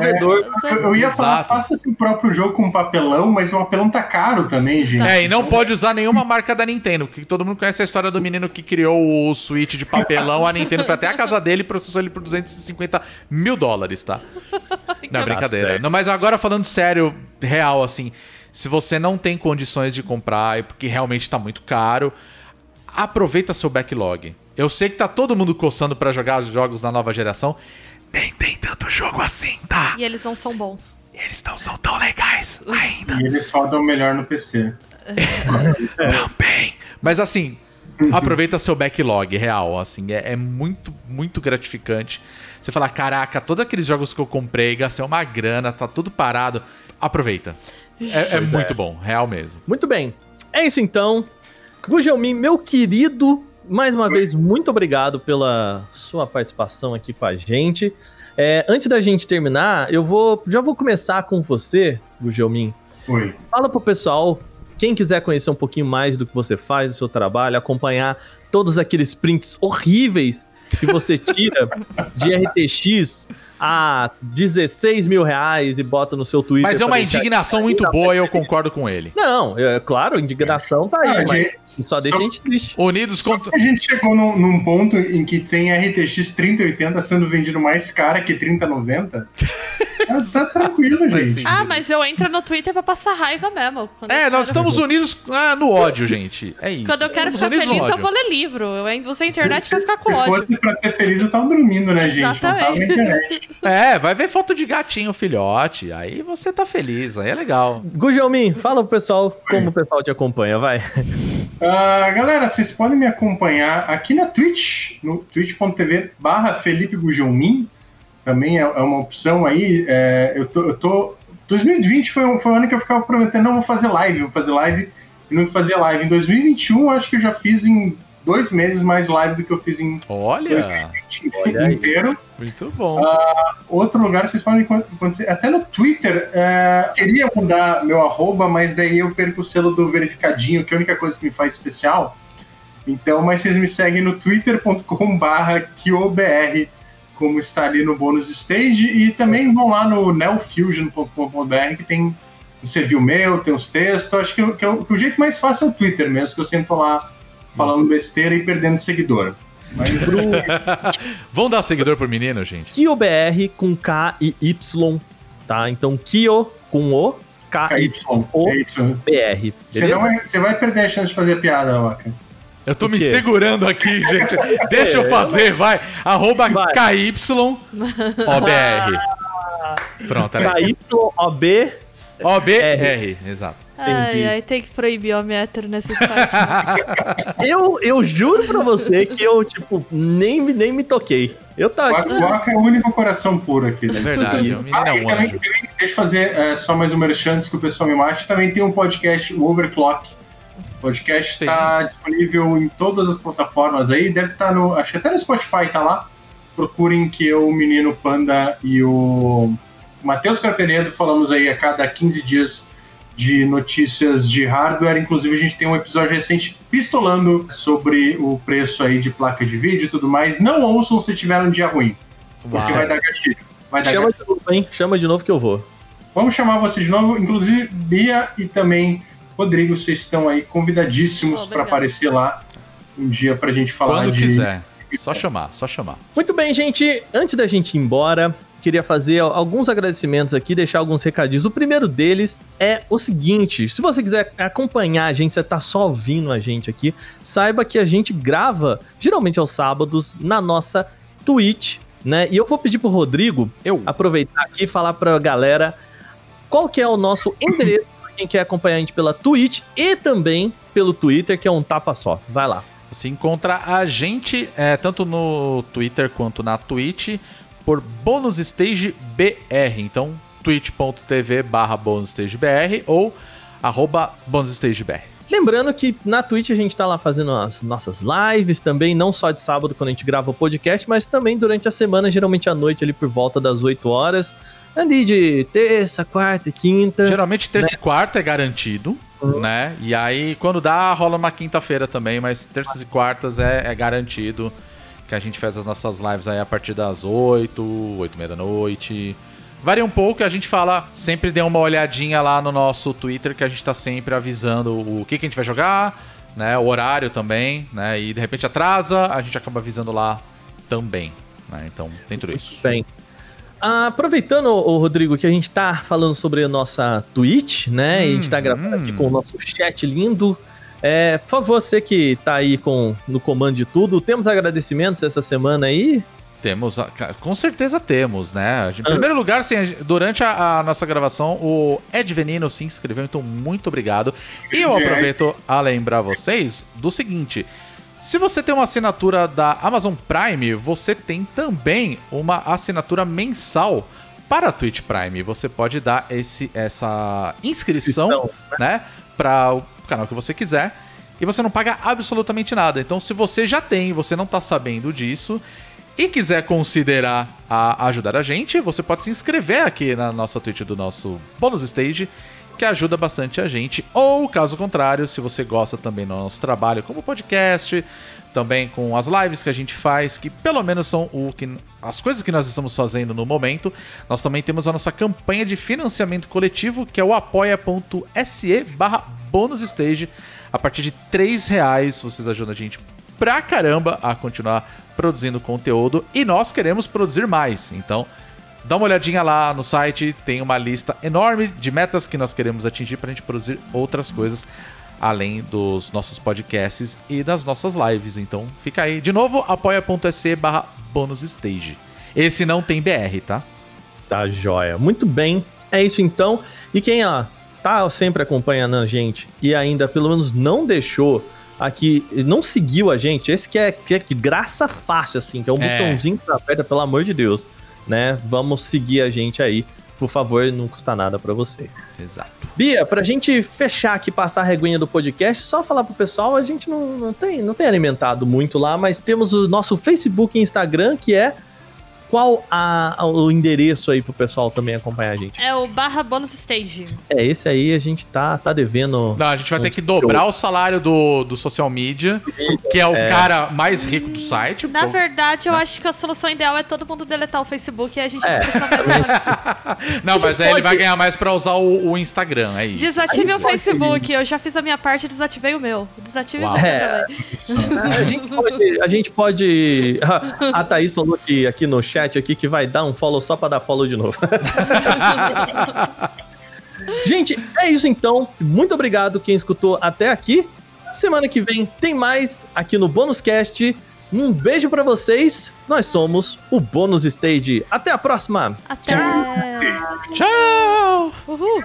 Desenvolvedor. Eu, eu ia falar, Exato. faça seu próprio jogo com papelão, mas o papelão tá caro também, gente. É, e não pode usar nenhuma marca da Nintendo, porque todo mundo conhece a história do menino que criou o Switch de papelão. A Nintendo foi até a casa dele e processou ele por 250 mil dólares, tá? *laughs* Não, Que brincadeira. Não, mas agora falando sério, real, assim, se você não tem condições de comprar, é porque realmente tá muito caro, aproveita seu backlog. Eu sei que tá todo mundo coçando pra jogar os jogos da nova geração. Nem tem tanto jogo assim, tá? E eles não são bons. Eles não são tão legais ainda. E eles rodam melhor no PC. Também. *laughs* Mas assim, aproveita seu backlog real, assim, é, é muito, muito gratificante. Você fala, caraca, todos aqueles jogos que eu comprei, gastei uma grana, tá tudo parado. Aproveita. É, é muito bom, real mesmo. Muito bem. É isso então. Gugelmin, meu querido, mais uma vez, muito obrigado pela sua participação aqui com a gente. É, antes da gente terminar, eu vou já vou começar com você, Gugelmin. Oi. Fala pro pessoal, quem quiser conhecer um pouquinho mais do que você faz, do seu trabalho, acompanhar todos aqueles prints horríveis que você tira de RTX a 16 mil reais e bota no seu Twitter. Mas é uma deixar- indignação muito boa e eu concordo com ele. Não, é claro, a indignação tá aí, Ah, mas gente, só deixa só- a gente triste. Unidos contra. A gente chegou num, num ponto em que tem RTX 3080 sendo vendido mais cara que 3090. *laughs* Mas tá tranquilo, gente. Ah, mas eu entro no Twitter pra passar raiva mesmo. É, eu nós estamos unidos ah, no ódio, gente. É isso. Quando eu quero Estamos ficar feliz, eu vou ler livro. Eu usar a internet Se- pra ficar com Se ódio. fosse pra ser feliz, eu tava dormindo, né, gente? Não tava na Exatamente. internet. É, vai ver foto de gatinho, filhote. Aí você tá feliz, aí é legal. Gugelmin, fala pro pessoal como o pessoal te acompanha, vai. Ah, galera, vocês podem me acompanhar aqui na Twitch, no twitch.tv barra Felipe Gugelmin. Também é, é uma opção aí. é, eu, tô, eu tô. 2020 foi um, foi um ano que eu ficava prometendo, não, vou fazer live, vou fazer live, e nunca fazia live. Em 2021, acho que eu já fiz em dois meses mais live do que eu fiz em Olha, 2020 Olha aí. Muito bom. Outro lugar vocês podem acontecer. Até no Twitter, é, queria mudar meu arroba, mas daí eu perco o selo do verificadinho, que é a única coisa que me faz especial. Então, mas vocês me seguem no twitter.com/barra QOBR, como está ali no bônus stage, e também vão lá no neofusion.com.br que tem você viu o meu, tem os textos. Acho que, que, o, que o jeito mais fácil é o Twitter mesmo, que eu sempre tô lá falando besteira e perdendo seguidor. Mas *laughs* Vamos dar seguidor pro menino, gente? KioBR com K e Y, tá? Então Kio com O, K y o é. BR. Você, vai, perder a chance de fazer a piada, Waka. Eu tô me segurando aqui, *laughs* gente. Deixa eu fazer, vai. Arroba Vai. KYOBR. *laughs* Pronto, era isso. KYOB. OBR, exato. Ai, ai, tem que proibir homem hétero nesse site. *laughs* Eu, eu juro pra você que eu, tipo, nem, me- nem me toquei. Eu O tava o Waka é o único coração puro aqui. É Né? verdade, menino Ah, é um também, anjo. também, deixa eu fazer é, só mais um merchan antes que o pessoal me mate. Também tem um podcast, o Overclock. O podcast Sim. está disponível em todas as plataformas aí. Deve estar no. Acho que até no Spotify tá lá. Procurem que eu, o Menino Panda e o Matheus Carpenedo falamos aí a cada 15 dias de notícias de hardware. Inclusive, a gente tem um episódio recente pistolando sobre o preço aí de placa de vídeo e tudo mais. Não ouçam se tiver um dia ruim, porque Uau. vai dar gatilho. Vai dar Chama gatilho. de novo, hein? Chama de novo que eu vou. Vamos chamar você de novo, inclusive Bia e também Rodrigo, vocês estão aí convidadíssimos Oh, para aparecer lá um dia pra gente falar Quando de. quiser. Só chamar, só chamar. Muito bem, gente. Antes da gente ir embora, queria fazer alguns agradecimentos aqui, deixar alguns recadinhos. O primeiro deles é o seguinte: se você quiser acompanhar a gente, você tá só ouvindo a gente aqui, saiba que a gente grava geralmente aos sábados na nossa Twitch, né? E eu vou pedir pro Rodrigo Eu. aproveitar aqui e falar pra galera qual que é o nosso *coughs* endereço pra quem quer acompanhar a gente pela Twitch e também pelo Twitter, que é um tapa só. Vai lá. Você encontra a gente é, tanto no Twitter quanto na Twitch por Bônus Stage BR. Então, twitch.tv barra BônusStageBR ou arroba BônusStageBR. Lembrando que na Twitch a gente tá lá fazendo as nossas lives também, não só de sábado quando a gente grava o podcast, mas também durante a semana, geralmente à noite ali por volta das 8 horas. Ali de terça, quarta e quinta. Geralmente terça e quarta é garantido, né? E aí, quando dá, rola uma quinta-feira também, mas terças e quartas é, é garantido que a gente faz as nossas lives aí a partir das 8, 8 e meia da noite. Varia um pouco, a gente fala, sempre dê uma olhadinha lá no nosso Twitter, que a gente tá sempre avisando o que, que a gente vai jogar, né? O horário também, né? E de repente atrasa, a gente acaba avisando lá também, né? Então, tem tudo isso. Bem. Aproveitando, ô, Rodrigo, que a gente tá falando sobre a nossa Twitch, né? e a gente tá Hum, gravando hum. aqui com o nosso chat lindo. É, por favor, você que tá aí com, no comando de tudo, temos agradecimentos essa semana aí? Temos, com certeza temos, né? Em primeiro lugar, assim, gente- durante a, a nossa gravação, o Ed Venino se inscreveu, então muito obrigado. E eu aproveito a lembrar vocês do seguinte: se você tem uma assinatura da Amazon Prime, você tem também uma assinatura mensal para a Twitch Prime. Você pode dar esse, essa inscrição, Inscrição, né, para o canal que você quiser. E você não paga absolutamente nada. Então, se você já tem, você não tá sabendo disso e quiser considerar a ajudar a gente, você pode se inscrever aqui na nossa Twitch do nosso Bônus Stage, que ajuda bastante a gente. Ou, caso contrário, se você gosta também do nosso trabalho como podcast, também com as lives que a gente faz, que pelo menos são o que as coisas que nós estamos fazendo no momento. Nós também temos a nossa campanha de financiamento coletivo, que é o apoia.se barra. A partir de 3 reais vocês ajudam a gente pra caramba a continuar produzindo conteúdo e nós queremos produzir mais. Então, dá uma olhadinha lá no site, tem uma lista enorme de metas que nós queremos atingir pra gente produzir outras coisas além dos nossos podcasts e das nossas lives. Então, fica aí. De novo, apoia.se barra bônus stage. Esse não tem BR, tá? Tá joia. Muito bem. É isso então. E quem, ó, tá sempre acompanhando a gente e ainda pelo menos não deixou aqui, não seguiu a gente, esse que é, que é de graça fácil, assim, que é um É. botãozinho que aperta, pelo amor de Deus, né? Vamos seguir a gente aí. Por favor, não custa nada pra você. Exato. Bia, pra gente fechar aqui, passar a reguinha do podcast, só falar pro pessoal, a gente não, não, tem, não tem alimentado muito lá, mas temos o nosso Facebook e Instagram, que é qual a- a- o endereço aí pro pessoal também acompanhar a gente? É o barra bônus stage. É, esse aí a gente tá, tá devendo. Não, a gente vai ter que dobrar o salário do, do social media, que é o cara mais rico do site. Na Pô, verdade, eu acho que a solução ideal é todo mundo deletar o Facebook e a gente É. não precisa mais *laughs* usar. Não, mas aí ele vai ganhar mais pra usar o, o Instagram, é isso. Desative Aí o Facebook. Eu já fiz a minha parte e desativei o meu. Desative Uau. o meu É. também. A gente pode. A gente pode. *laughs* A Thaís falou que aqui no chat aqui que vai dar um follow só pra dar follow de novo. *laughs* gente, é isso então. Muito obrigado quem escutou até aqui. Semana que vem tem mais aqui no Bônus Cast. Um beijo pra vocês. Nós somos o Bônus Stage. Até a próxima. Até. Tchau! Uhul.